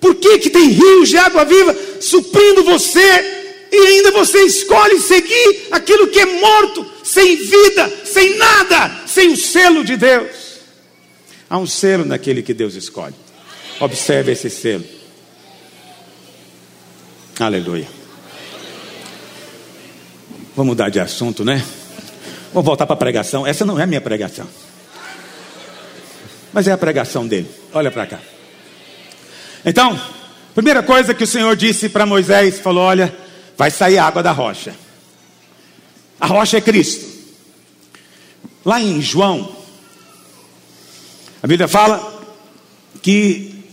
Por que, que tem rios de água viva suprindo você e ainda você escolhe seguir aquilo que é morto, sem vida, sem nada, sem o selo de Deus. Há um selo naquele que Deus escolhe. Observe esse selo. Aleluia. Vamos mudar de assunto, né? Vamos voltar para a pregação. Essa não é minha pregação. Mas é a pregação dele. Olha para cá. Então, primeira coisa que o Senhor disse para Moisés, falou: "Olha, vai sair água da rocha". A rocha é Cristo. Lá em João, a Bíblia fala que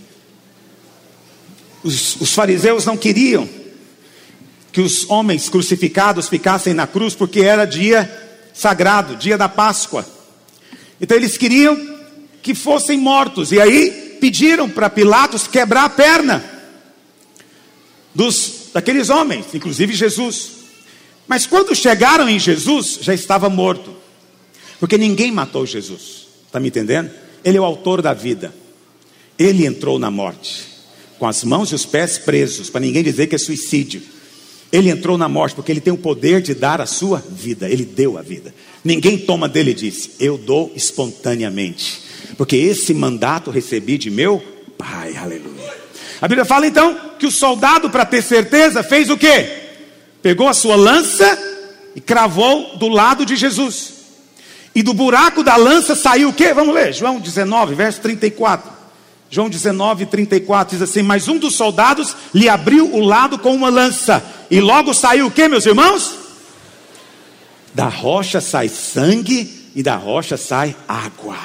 os, os fariseus não queriam que os homens crucificados ficassem na cruz, porque era dia sagrado, dia da Páscoa. Então eles queriam que fossem mortos, e aí pediram para Pilatos quebrar a perna dos daqueles homens, inclusive Jesus. Mas quando chegaram em Jesus, já estava morto, porque ninguém matou Jesus, está me entendendo? Ele é o autor da vida, ele entrou na morte, com as mãos e os pés presos, para ninguém dizer que é suicídio. Ele entrou na morte porque ele tem o poder de dar a sua vida. Ele deu a vida. Ninguém toma dele e disse: Eu dou espontaneamente. Porque esse mandato recebi de meu Pai. Aleluia. A Bíblia fala então que o soldado, para ter certeza, fez o quê? Pegou a sua lança e cravou do lado de Jesus. E do buraco da lança saiu o quê? Vamos ler, João 19, verso 34. João 19, 34 diz assim: Mas um dos soldados lhe abriu o lado com uma lança, e logo saiu o que, meus irmãos? Da rocha sai sangue, e da rocha sai água.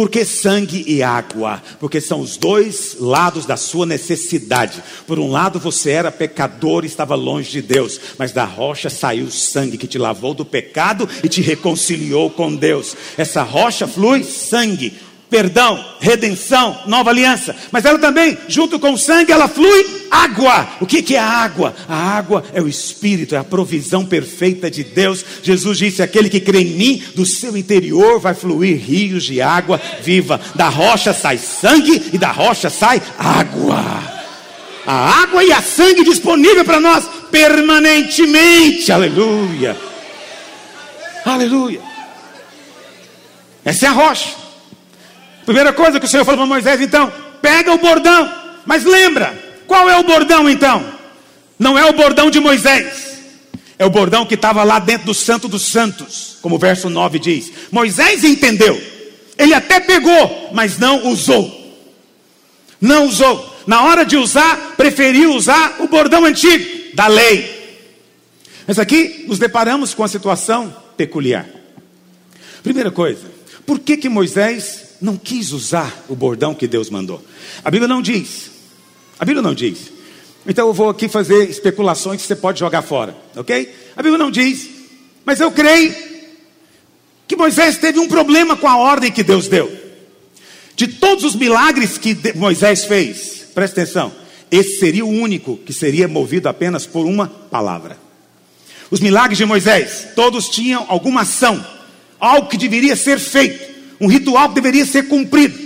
Por que sangue e água? Porque são os dois lados da sua necessidade. Por um lado você era pecador e estava longe de Deus, mas da rocha saiu o sangue que te lavou do pecado e te reconciliou com Deus. Essa rocha flui sangue perdão, redenção, nova aliança. Mas ela também, junto com o sangue, ela flui água. O que, que é a água? A água é o Espírito, é a provisão perfeita de Deus. Jesus disse: aquele que crê em mim, do seu interior vai fluir rios de água viva. Da rocha sai sangue e da rocha sai água. A água e a sangue disponível para nós permanentemente. Aleluia. Aleluia. Essa é a rocha. Primeira coisa que o Senhor falou para Moisés, então, pega o bordão. Mas lembra, qual é o bordão então? Não é o bordão de Moisés. É o bordão que estava lá dentro do Santo dos Santos, como o verso 9 diz. Moisés entendeu. Ele até pegou, mas não usou. Não usou. Na hora de usar, preferiu usar o bordão antigo da lei. Mas aqui nos deparamos com a situação peculiar. Primeira coisa, por que que Moisés não quis usar o bordão que Deus mandou. A Bíblia não diz. A Bíblia não diz. Então eu vou aqui fazer especulações que você pode jogar fora, ok? A Bíblia não diz. Mas eu creio que Moisés teve um problema com a ordem que Deus deu. De todos os milagres que Moisés fez, presta atenção, esse seria o único que seria movido apenas por uma palavra. Os milagres de Moisés, todos tinham alguma ação, algo que deveria ser feito um ritual que deveria ser cumprido.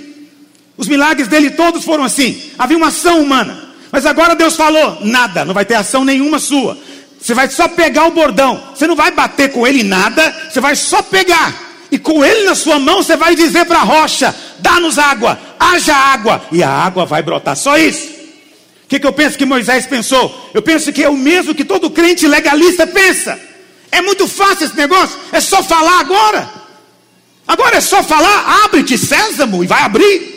Os milagres dele todos foram assim. Havia uma ação humana. Mas agora Deus falou: nada, não vai ter ação nenhuma sua. Você vai só pegar o bordão. Você não vai bater com ele nada. Você vai só pegar. E com ele na sua mão, você vai dizer para a rocha: dá-nos água, haja água. E a água vai brotar. Só isso. O que, que eu penso que Moisés pensou? Eu penso que é o mesmo que todo crente legalista pensa. É muito fácil esse negócio. É só falar agora. Agora é só falar, abre-te sésamo e vai abrir.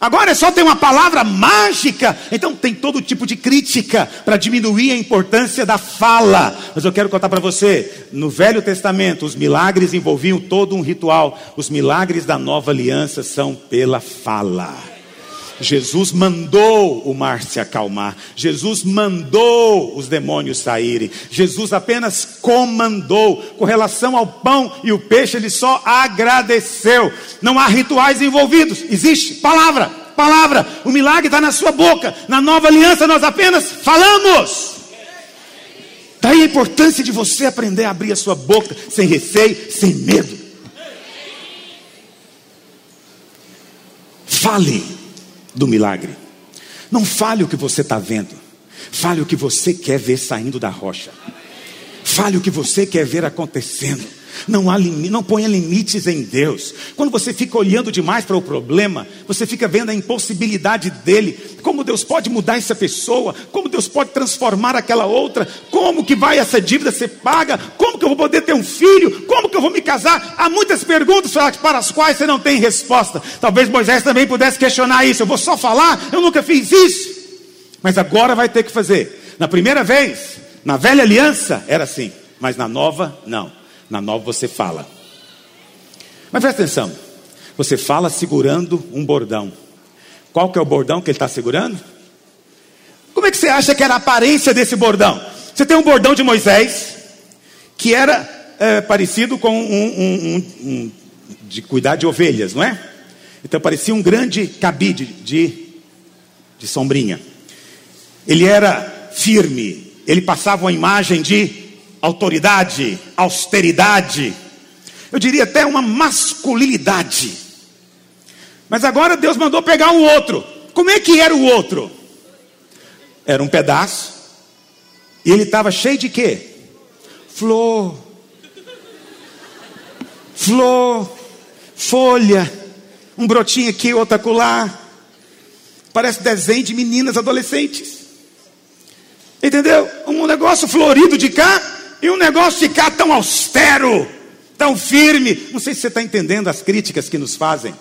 Agora é só ter uma palavra mágica. Então tem todo tipo de crítica para diminuir a importância da fala. Mas eu quero contar para você: no Velho Testamento, os milagres envolviam todo um ritual. Os milagres da nova aliança são pela fala. Jesus mandou o mar se acalmar, Jesus mandou os demônios saírem, Jesus apenas comandou. Com relação ao pão e o peixe, ele só agradeceu. Não há rituais envolvidos, existe palavra, palavra. O milagre está na sua boca. Na nova aliança, nós apenas falamos. Daí a importância de você aprender a abrir a sua boca sem receio, sem medo. Fale do milagre. Não fale o que você está vendo, fale o que você quer ver saindo da rocha. Fale o que você quer ver acontecendo. Não, há não ponha limites em Deus. Quando você fica olhando demais para o problema, você fica vendo a impossibilidade dele. Como Deus pode mudar essa pessoa? Como Deus pode transformar aquela outra? Como que vai essa dívida ser paga? Como que eu vou poder ter um filho? Como que eu vou me casar? Há muitas perguntas para as quais você não tem resposta. Talvez Moisés também pudesse questionar isso. Eu vou só falar, eu nunca fiz isso. Mas agora vai ter que fazer. Na primeira vez, na velha aliança, era assim, mas na nova, não. Na nova você fala. Mas presta atenção. Você fala segurando um bordão. Qual que é o bordão que ele está segurando? Como é que você acha que era a aparência desse bordão? Você tem um bordão de Moisés, que era é, parecido com um, um, um, um, de cuidar de ovelhas, não é? Então parecia um grande cabide de, de sombrinha. Ele era firme, ele passava uma imagem de autoridade, austeridade, eu diria até uma masculinidade. Mas agora Deus mandou pegar um outro. Como é que era o outro? Era um pedaço. E ele estava cheio de quê? Flor. Flor. Folha. Um brotinho aqui, outro acolá. Parece desenho de meninas adolescentes. Entendeu? Um negócio florido de cá e um negócio de cá tão austero, tão firme. Não sei se você está entendendo as críticas que nos fazem.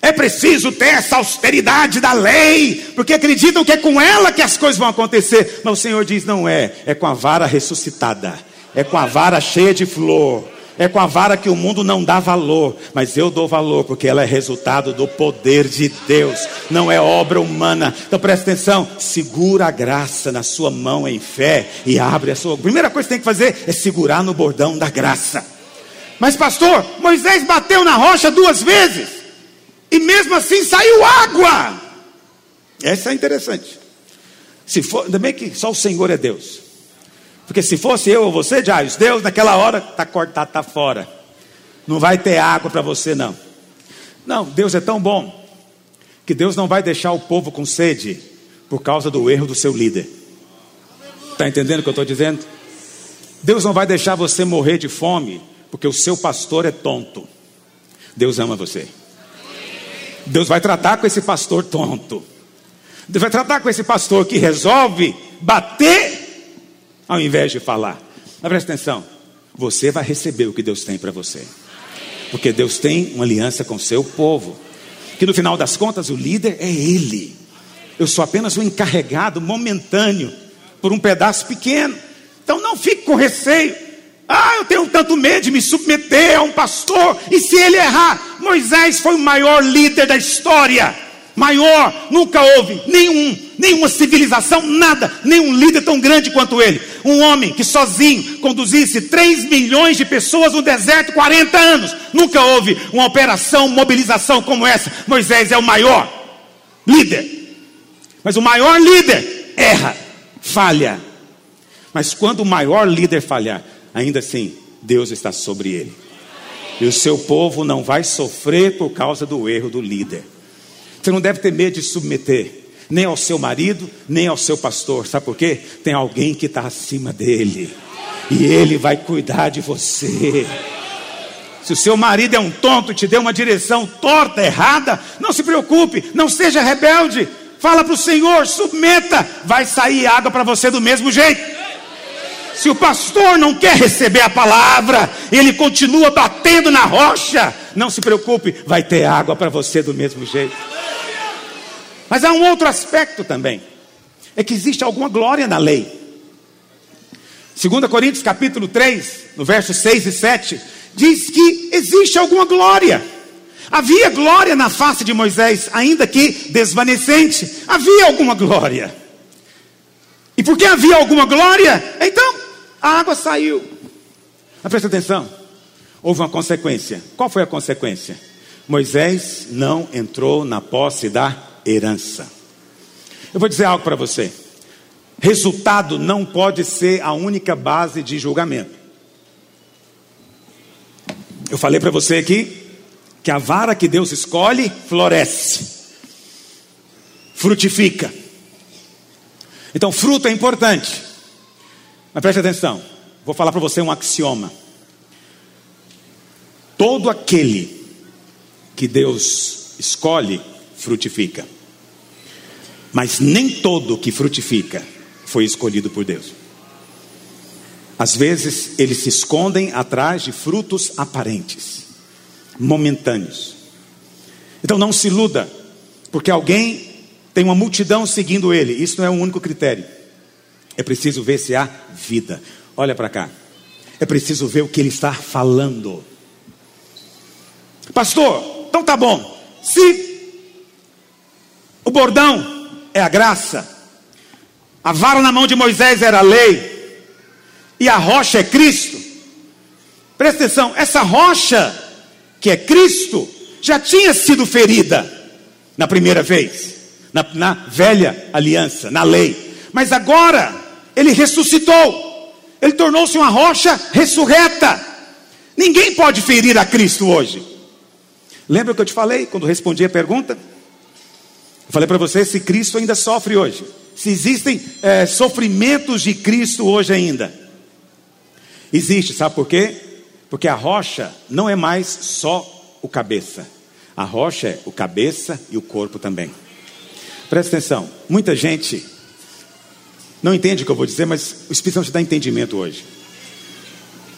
É preciso ter essa austeridade da lei, porque acreditam que é com ela que as coisas vão acontecer. Mas o Senhor diz: não é, é com a vara ressuscitada, é com a vara cheia de flor, é com a vara que o mundo não dá valor, mas eu dou valor porque ela é resultado do poder de Deus, não é obra humana. Então presta atenção, segura a graça na sua mão em fé e abre a sua. Primeira coisa que tem que fazer é segurar no bordão da graça. Mas pastor, Moisés bateu na rocha duas vezes e mesmo assim saiu água. Essa é interessante. Se for, ainda bem que só o Senhor é Deus. Porque se fosse eu ou você, Jairus, Deus naquela hora está cortado, está fora. Não vai ter água para você, não. Não, Deus é tão bom que Deus não vai deixar o povo com sede por causa do erro do seu líder. Está entendendo o que eu estou dizendo? Deus não vai deixar você morrer de fome porque o seu pastor é tonto. Deus ama você. Deus vai tratar com esse pastor tonto. Deus vai tratar com esse pastor que resolve bater ao invés de falar. Mas presta atenção, você vai receber o que Deus tem para você. Porque Deus tem uma aliança com o seu povo. Que no final das contas o líder é Ele. Eu sou apenas um encarregado momentâneo por um pedaço pequeno. Então não fique com receio. Ah, eu tenho tanto medo de me submeter a um pastor. E se ele errar? Moisés foi o maior líder da história maior, nunca houve nenhum, nenhuma civilização, nada, nenhum líder tão grande quanto ele. Um homem que sozinho conduzisse 3 milhões de pessoas no deserto 40 anos. Nunca houve uma operação, mobilização como essa. Moisés é o maior líder. Mas o maior líder erra, falha. Mas quando o maior líder falhar, ainda assim, Deus está sobre ele. E o seu povo não vai sofrer por causa do erro do líder. Você não deve ter medo de submeter, nem ao seu marido, nem ao seu pastor. Sabe por quê? Tem alguém que está acima dele, e ele vai cuidar de você. Se o seu marido é um tonto, te deu uma direção torta, errada, não se preocupe, não seja rebelde. Fala para o Senhor, submeta, vai sair água para você do mesmo jeito. Se o pastor não quer receber a palavra, ele continua batendo na rocha, não se preocupe, vai ter água para você do mesmo jeito. Mas há um outro aspecto também. É que existe alguma glória na lei. 2 Coríntios capítulo 3, no verso 6 e 7, diz que existe alguma glória. Havia glória na face de Moisés, ainda que desvanecente. Havia alguma glória. E porque havia alguma glória, então a água saiu. Mas presta atenção, houve uma consequência. Qual foi a consequência? Moisés não entrou na posse da herança. Eu vou dizer algo para você. Resultado não pode ser a única base de julgamento. Eu falei para você aqui que a vara que Deus escolhe floresce, frutifica. Então, fruto é importante. Mas preste atenção, vou falar para você um axioma. Todo aquele que Deus escolhe frutifica. Mas nem todo que frutifica foi escolhido por Deus. Às vezes eles se escondem atrás de frutos aparentes, momentâneos. Então não se iluda, porque alguém tem uma multidão seguindo ele. Isso não é um único critério. É preciso ver se há vida. Olha para cá. É preciso ver o que ele está falando. Pastor, então tá bom. Se o bordão é a graça, a vara na mão de Moisés era a lei, e a rocha é Cristo. Presta atenção, essa rocha que é Cristo já tinha sido ferida na primeira vez, na, na velha aliança, na lei, mas agora ele ressuscitou, ele tornou-se uma rocha ressurreta. Ninguém pode ferir a Cristo hoje. Lembra o que eu te falei quando respondi a pergunta? Falei para você se Cristo ainda sofre hoje, se existem é, sofrimentos de Cristo hoje ainda. Existe, sabe por quê? Porque a rocha não é mais só o cabeça, a rocha é o cabeça e o corpo também. Presta atenção, muita gente não entende o que eu vou dizer, mas o Espírito Santo te dá entendimento hoje.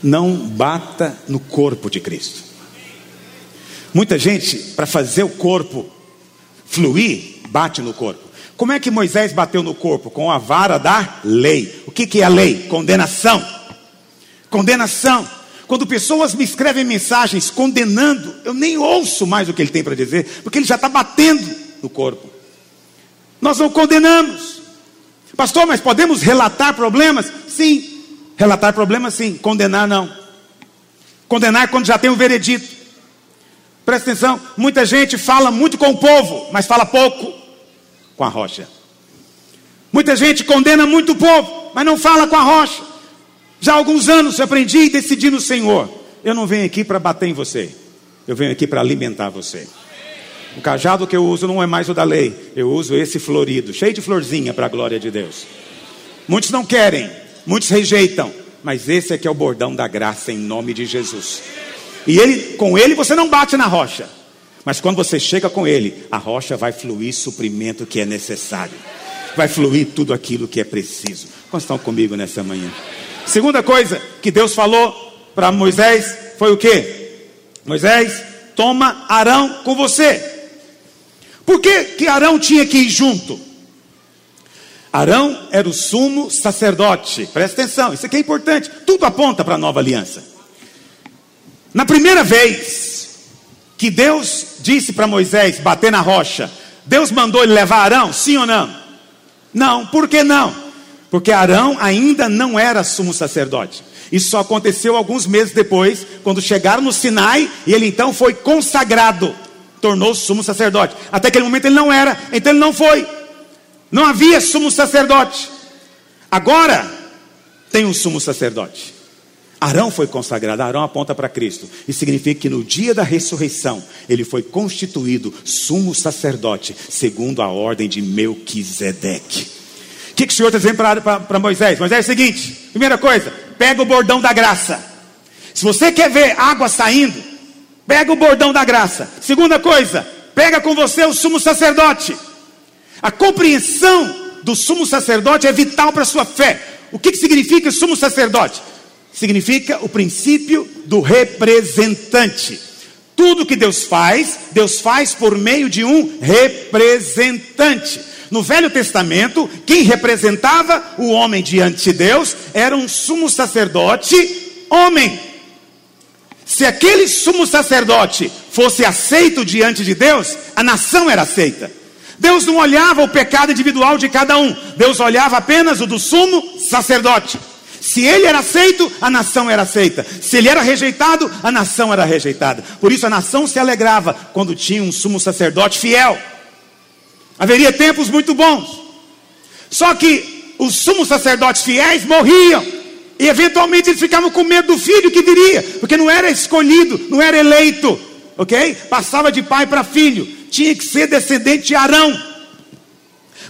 Não bata no corpo de Cristo. Muita gente, para fazer o corpo fluir, bate no corpo. Como é que Moisés bateu no corpo? Com a vara da lei. O que, que é a lei? Condenação. Condenação. Quando pessoas me escrevem mensagens condenando, eu nem ouço mais o que ele tem para dizer, porque ele já está batendo no corpo. Nós não condenamos. Pastor, mas podemos relatar problemas? Sim. Relatar problemas, sim. Condenar, não. Condenar quando já tem um veredito. Presta atenção, muita gente fala muito com o povo, mas fala pouco com a rocha. Muita gente condena muito o povo, mas não fala com a rocha. Já há alguns anos eu aprendi e decidi no Senhor: eu não venho aqui para bater em você, eu venho aqui para alimentar você. O cajado que eu uso não é mais o da lei, eu uso esse florido, cheio de florzinha para a glória de Deus. Muitos não querem, muitos rejeitam, mas esse aqui é o bordão da graça em nome de Jesus. E ele, com ele você não bate na rocha. Mas quando você chega com ele, a rocha vai fluir suprimento que é necessário. Vai fluir tudo aquilo que é preciso. Quantos estão comigo nessa manhã? Segunda coisa que Deus falou para Moisés foi o que? Moisés, toma Arão com você. Por que, que Arão tinha que ir junto? Arão era o sumo sacerdote. Presta atenção, isso aqui é importante. Tudo aponta para a nova aliança. Na primeira vez que Deus disse para Moisés bater na rocha, Deus mandou ele levar Arão, sim ou não? Não, por que não? Porque Arão ainda não era sumo sacerdote. Isso só aconteceu alguns meses depois, quando chegaram no Sinai, e ele então foi consagrado, tornou-se sumo sacerdote. Até aquele momento ele não era, então ele não foi. Não havia sumo sacerdote. Agora tem um sumo sacerdote. Arão foi consagrado, Arão aponta para Cristo. E significa que no dia da ressurreição, ele foi constituído sumo sacerdote, segundo a ordem de Melquisedeque. O que, que o Senhor está dizendo para Moisés? Moisés é o seguinte: primeira coisa, pega o bordão da graça. Se você quer ver água saindo, pega o bordão da graça. Segunda coisa, pega com você o sumo sacerdote. A compreensão do sumo sacerdote é vital para a sua fé. O que, que significa sumo sacerdote? Significa o princípio do representante. Tudo que Deus faz, Deus faz por meio de um representante. No Velho Testamento, quem representava o homem diante de Deus era um sumo sacerdote homem. Se aquele sumo sacerdote fosse aceito diante de Deus, a nação era aceita. Deus não olhava o pecado individual de cada um, Deus olhava apenas o do sumo sacerdote. Se ele era aceito, a nação era aceita. Se ele era rejeitado, a nação era rejeitada. Por isso a nação se alegrava quando tinha um sumo sacerdote fiel. Haveria tempos muito bons. Só que os sumos sacerdotes fiéis morriam. E eventualmente eles ficavam com medo do filho que viria, porque não era escolhido, não era eleito, ok? Passava de pai para filho, tinha que ser descendente de Arão.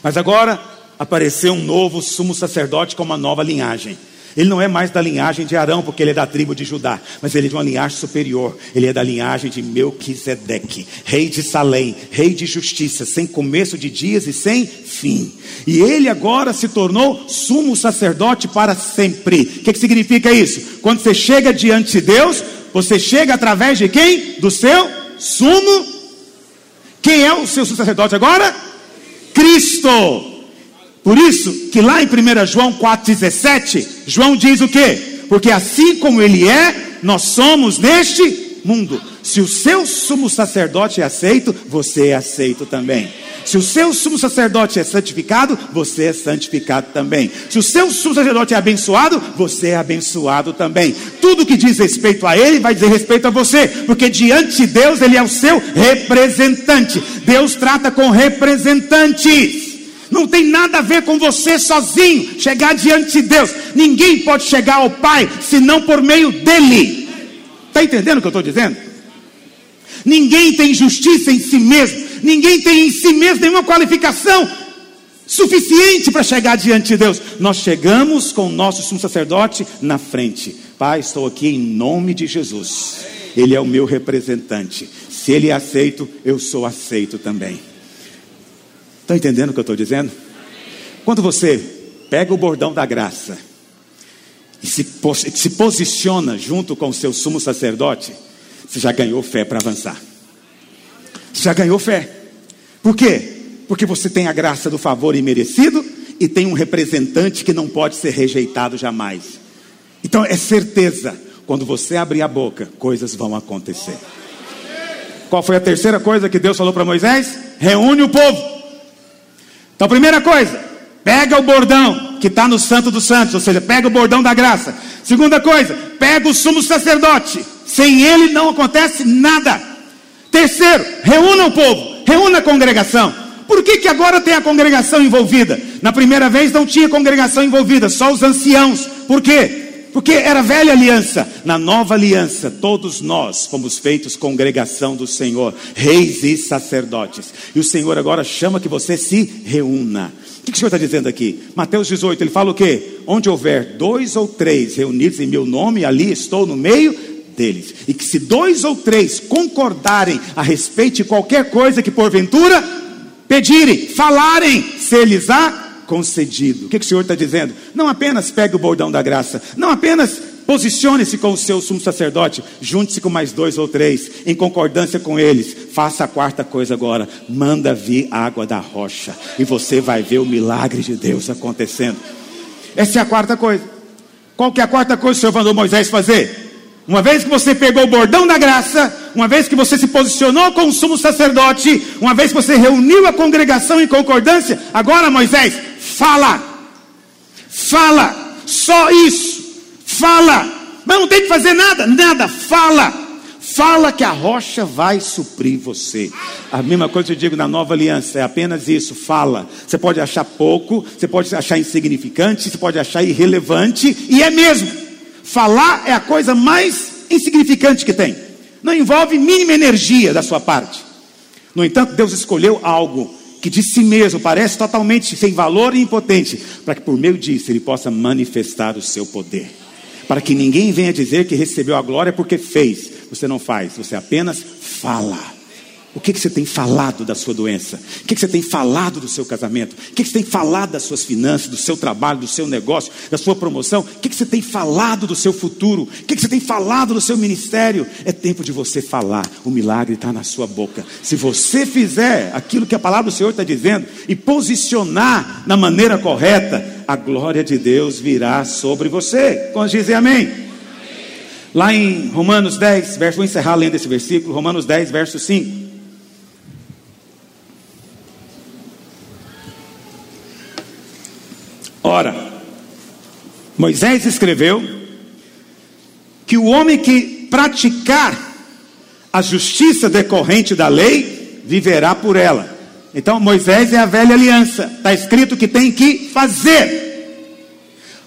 Mas agora apareceu um novo sumo sacerdote com uma nova linhagem. Ele não é mais da linhagem de Arão, porque ele é da tribo de Judá, mas ele é de uma linhagem superior. Ele é da linhagem de Melquisedeque, rei de Salém, rei de justiça, sem começo de dias e sem fim. E ele agora se tornou sumo sacerdote para sempre. O que, que significa isso? Quando você chega diante de Deus, você chega através de quem? Do seu sumo. Quem é o seu sacerdote agora? Cristo. Por isso que lá em 1 João 4,17, João diz o quê? Porque assim como ele é, nós somos neste mundo. Se o seu sumo sacerdote é aceito, você é aceito também. Se o seu sumo sacerdote é santificado, você é santificado também. Se o seu sumo sacerdote é abençoado, você é abençoado também. Tudo que diz respeito a ele vai dizer respeito a você, porque diante de Deus ele é o seu representante. Deus trata com representantes. Não tem nada a ver com você sozinho chegar diante de Deus. Ninguém pode chegar ao Pai senão por meio dele. Está entendendo o que eu estou dizendo? Ninguém tem justiça em si mesmo. Ninguém tem em si mesmo nenhuma qualificação suficiente para chegar diante de Deus. Nós chegamos com o nosso sumo sacerdote na frente. Pai, estou aqui em nome de Jesus. Ele é o meu representante. Se ele é aceito, eu sou aceito também. Estão entendendo o que eu estou dizendo? Quando você pega o bordão da graça e se, se posiciona junto com o seu sumo sacerdote, você já ganhou fé para avançar. Você já ganhou fé. Por quê? Porque você tem a graça do favor imerecido e tem um representante que não pode ser rejeitado jamais. Então é certeza, quando você abrir a boca, coisas vão acontecer. Qual foi a terceira coisa que Deus falou para Moisés? Reúne o povo. Então, primeira coisa, pega o bordão que está no Santo dos Santos, ou seja, pega o bordão da graça. Segunda coisa, pega o sumo sacerdote. Sem ele não acontece nada. Terceiro, reúna o povo, reúna a congregação. Por que, que agora tem a congregação envolvida? Na primeira vez não tinha congregação envolvida, só os anciãos. Por quê? Porque era velha aliança. Na nova aliança, todos nós fomos feitos congregação do Senhor, reis e sacerdotes. E o Senhor agora chama que você se reúna. O que, o Senhor está dizendo aqui? Mateus 18, ele fala o quê? Onde houver dois ou três reunidos em meu nome, ali estou no meio deles. E que se dois ou três concordarem a respeito de qualquer coisa que porventura pedirem, falarem, se lhes há concedido. O que, que o Senhor está dizendo? Não apenas pegue o bordão da graça, não apenas posicione-se com o seu sumo sacerdote, junte-se com mais dois ou três, em concordância com eles. Faça a quarta coisa agora: manda vir água da rocha, e você vai ver o milagre de Deus acontecendo. Essa é a quarta coisa. Qual que é a quarta coisa que o Senhor mandou Moisés fazer? Uma vez que você pegou o bordão da graça, uma vez que você se posicionou com o sumo sacerdote, uma vez que você reuniu a congregação em concordância, agora Moisés, fala, fala, só isso, fala, mas não tem que fazer nada, nada, fala, fala que a rocha vai suprir você. A mesma coisa que eu digo na nova aliança, é apenas isso, fala. Você pode achar pouco, você pode achar insignificante, você pode achar irrelevante, e é mesmo. Falar é a coisa mais insignificante que tem. Não envolve mínima energia da sua parte. No entanto, Deus escolheu algo que de si mesmo parece totalmente sem valor e impotente, para que por meio disso ele possa manifestar o seu poder. Para que ninguém venha dizer que recebeu a glória porque fez. Você não faz, você apenas fala. O que, que você tem falado da sua doença? O que, que você tem falado do seu casamento? O que, que você tem falado das suas finanças, do seu trabalho, do seu negócio, da sua promoção? O que, que você tem falado do seu futuro? O que, que você tem falado do seu ministério? É tempo de você falar. O milagre está na sua boca. Se você fizer aquilo que a palavra do Senhor está dizendo e posicionar na maneira correta, a glória de Deus virá sobre você. Quando dizem amém? Lá em Romanos 10, verso, vou encerrar lendo esse versículo, Romanos 10, verso 5. Ora, Moisés escreveu que o homem que praticar a justiça decorrente da lei viverá por ela. Então, Moisés é a velha aliança, está escrito que tem que fazer,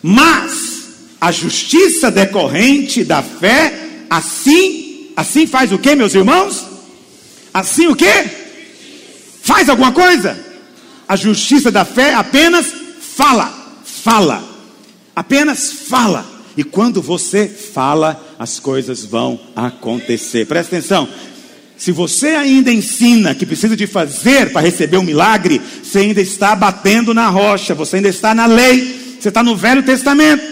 mas a justiça decorrente da fé, assim, assim faz o que, meus irmãos? Assim o que? Faz alguma coisa? A justiça da fé apenas fala fala. Apenas fala. E quando você fala, as coisas vão acontecer. Presta atenção. Se você ainda ensina que precisa de fazer para receber um milagre, você ainda está batendo na rocha, você ainda está na lei, você está no Velho Testamento.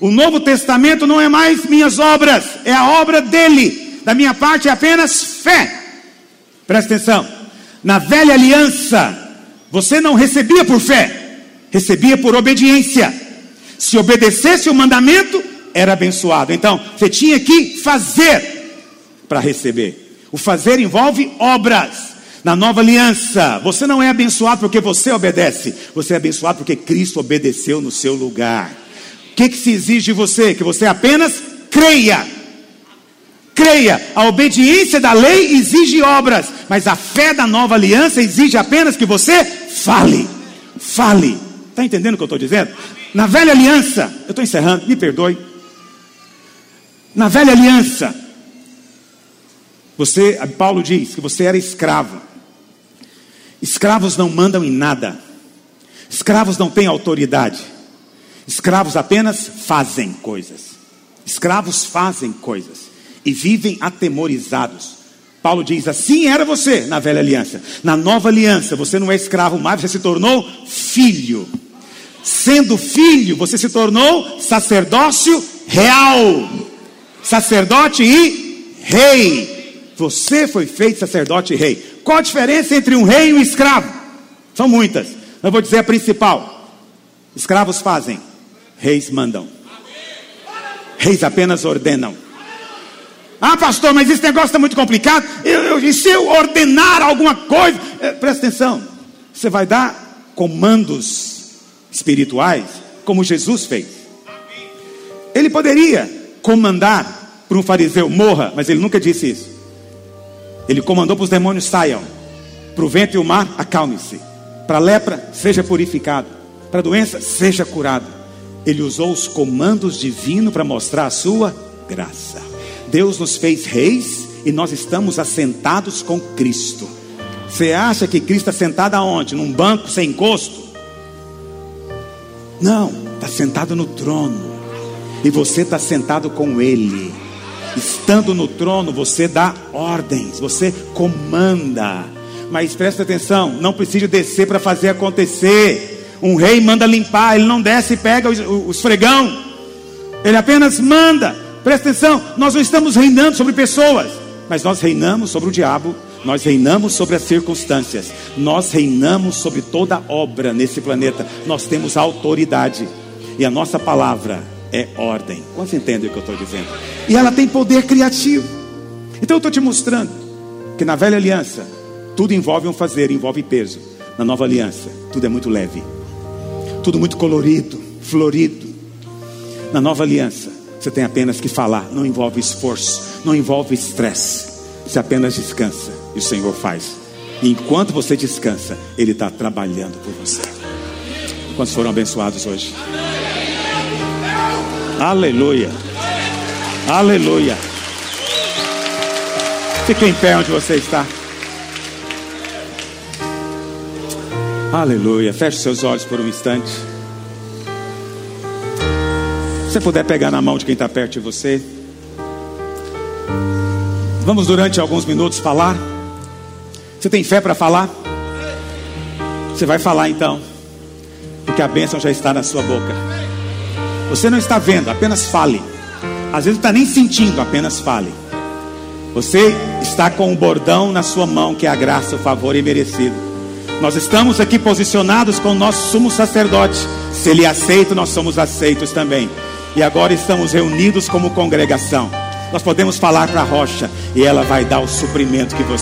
O Novo Testamento não é mais minhas obras, é a obra dele. Da minha parte é apenas fé. Presta atenção. Na velha aliança, você não recebia por fé, recebia por obediência. Se obedecesse o mandamento, era abençoado. Então, você tinha que fazer para receber. O fazer envolve obras. Na nova aliança, você não é abençoado porque você obedece, você é abençoado porque Cristo obedeceu no seu lugar que, que se exige de você? Que você apenas creia. Creia. A obediência da lei exige obras, mas a fé da nova aliança exige apenas que você fale. Fale. Está entendendo o que eu estou dizendo? Na velha aliança, eu estou encerrando, me perdoe. Na velha aliança, você, Paulo diz que você era escravo. Escravos não mandam em nada. Escravos não têm autoridade. Escravos apenas fazem coisas. Escravos fazem coisas e vivem atemorizados. Paulo diz: assim era você na velha aliança. Na nova aliança, você não é escravo mais, você se tornou filho. Sendo filho, você se tornou sacerdócio real. Sacerdote e rei. Você foi feito sacerdote e rei. Qual a diferença entre um rei e um escravo? São muitas. Eu vou dizer a principal: escravos fazem, Reis mandam. Reis apenas ordenam. Ah, pastor, mas esse negócio está muito complicado. Eu, eu, e se eu ordenar alguma coisa? É, presta atenção. Você vai dar comandos espirituais, como Jesus fez. Ele poderia comandar para um fariseu: morra, mas ele nunca disse isso. Ele comandou para os demônios: saiam. Para o vento e o mar, acalme-se. Para a lepra, seja purificado. Para a doença, seja curado. Ele usou os comandos divinos para mostrar a sua graça. Deus nos fez reis e nós estamos assentados com Cristo. Você acha que Cristo está sentado aonde? Num banco sem encosto? Não, está sentado no trono. E você está sentado com Ele. Estando no trono, você dá ordens, você comanda. Mas presta atenção, não precisa descer para fazer acontecer. Um rei manda limpar, ele não desce e pega o esfregão. Ele apenas manda. Presta atenção, nós não estamos reinando sobre pessoas, mas nós reinamos sobre o diabo, nós reinamos sobre as circunstâncias, nós reinamos sobre toda obra nesse planeta. Nós temos autoridade e a nossa palavra é ordem. Quantos entendem o que eu estou dizendo? E ela tem poder criativo. Então eu estou te mostrando que na velha aliança tudo envolve um fazer, envolve peso. Na nova aliança tudo é muito leve tudo muito colorido, florido. Na nova aliança, você tem apenas que falar, não envolve esforço, não envolve estresse. Você apenas descansa e o Senhor faz. Enquanto você descansa, Ele está trabalhando por você. Quantos foram abençoados hoje? Aleluia. Aleluia. Fique em pé onde você está. Aleluia. Feche seus olhos por um instante. Se você puder pegar na mão de quem está perto de você. Vamos durante alguns minutos falar. Você tem fé para falar? Você vai falar então. Porque a bênção já está na sua boca. Você não está vendo, apenas fale. Às vezes não está nem sentindo, apenas fale. Você está com o bordão na sua mão, que é a graça, o favor imerecido. Nós estamos aqui posicionados com o nosso sumo sacerdote. Se ele aceita, nós somos aceitos também. E agora estamos reunidos como congregação. Nós podemos falar para a rocha e ela vai dar o suprimento que você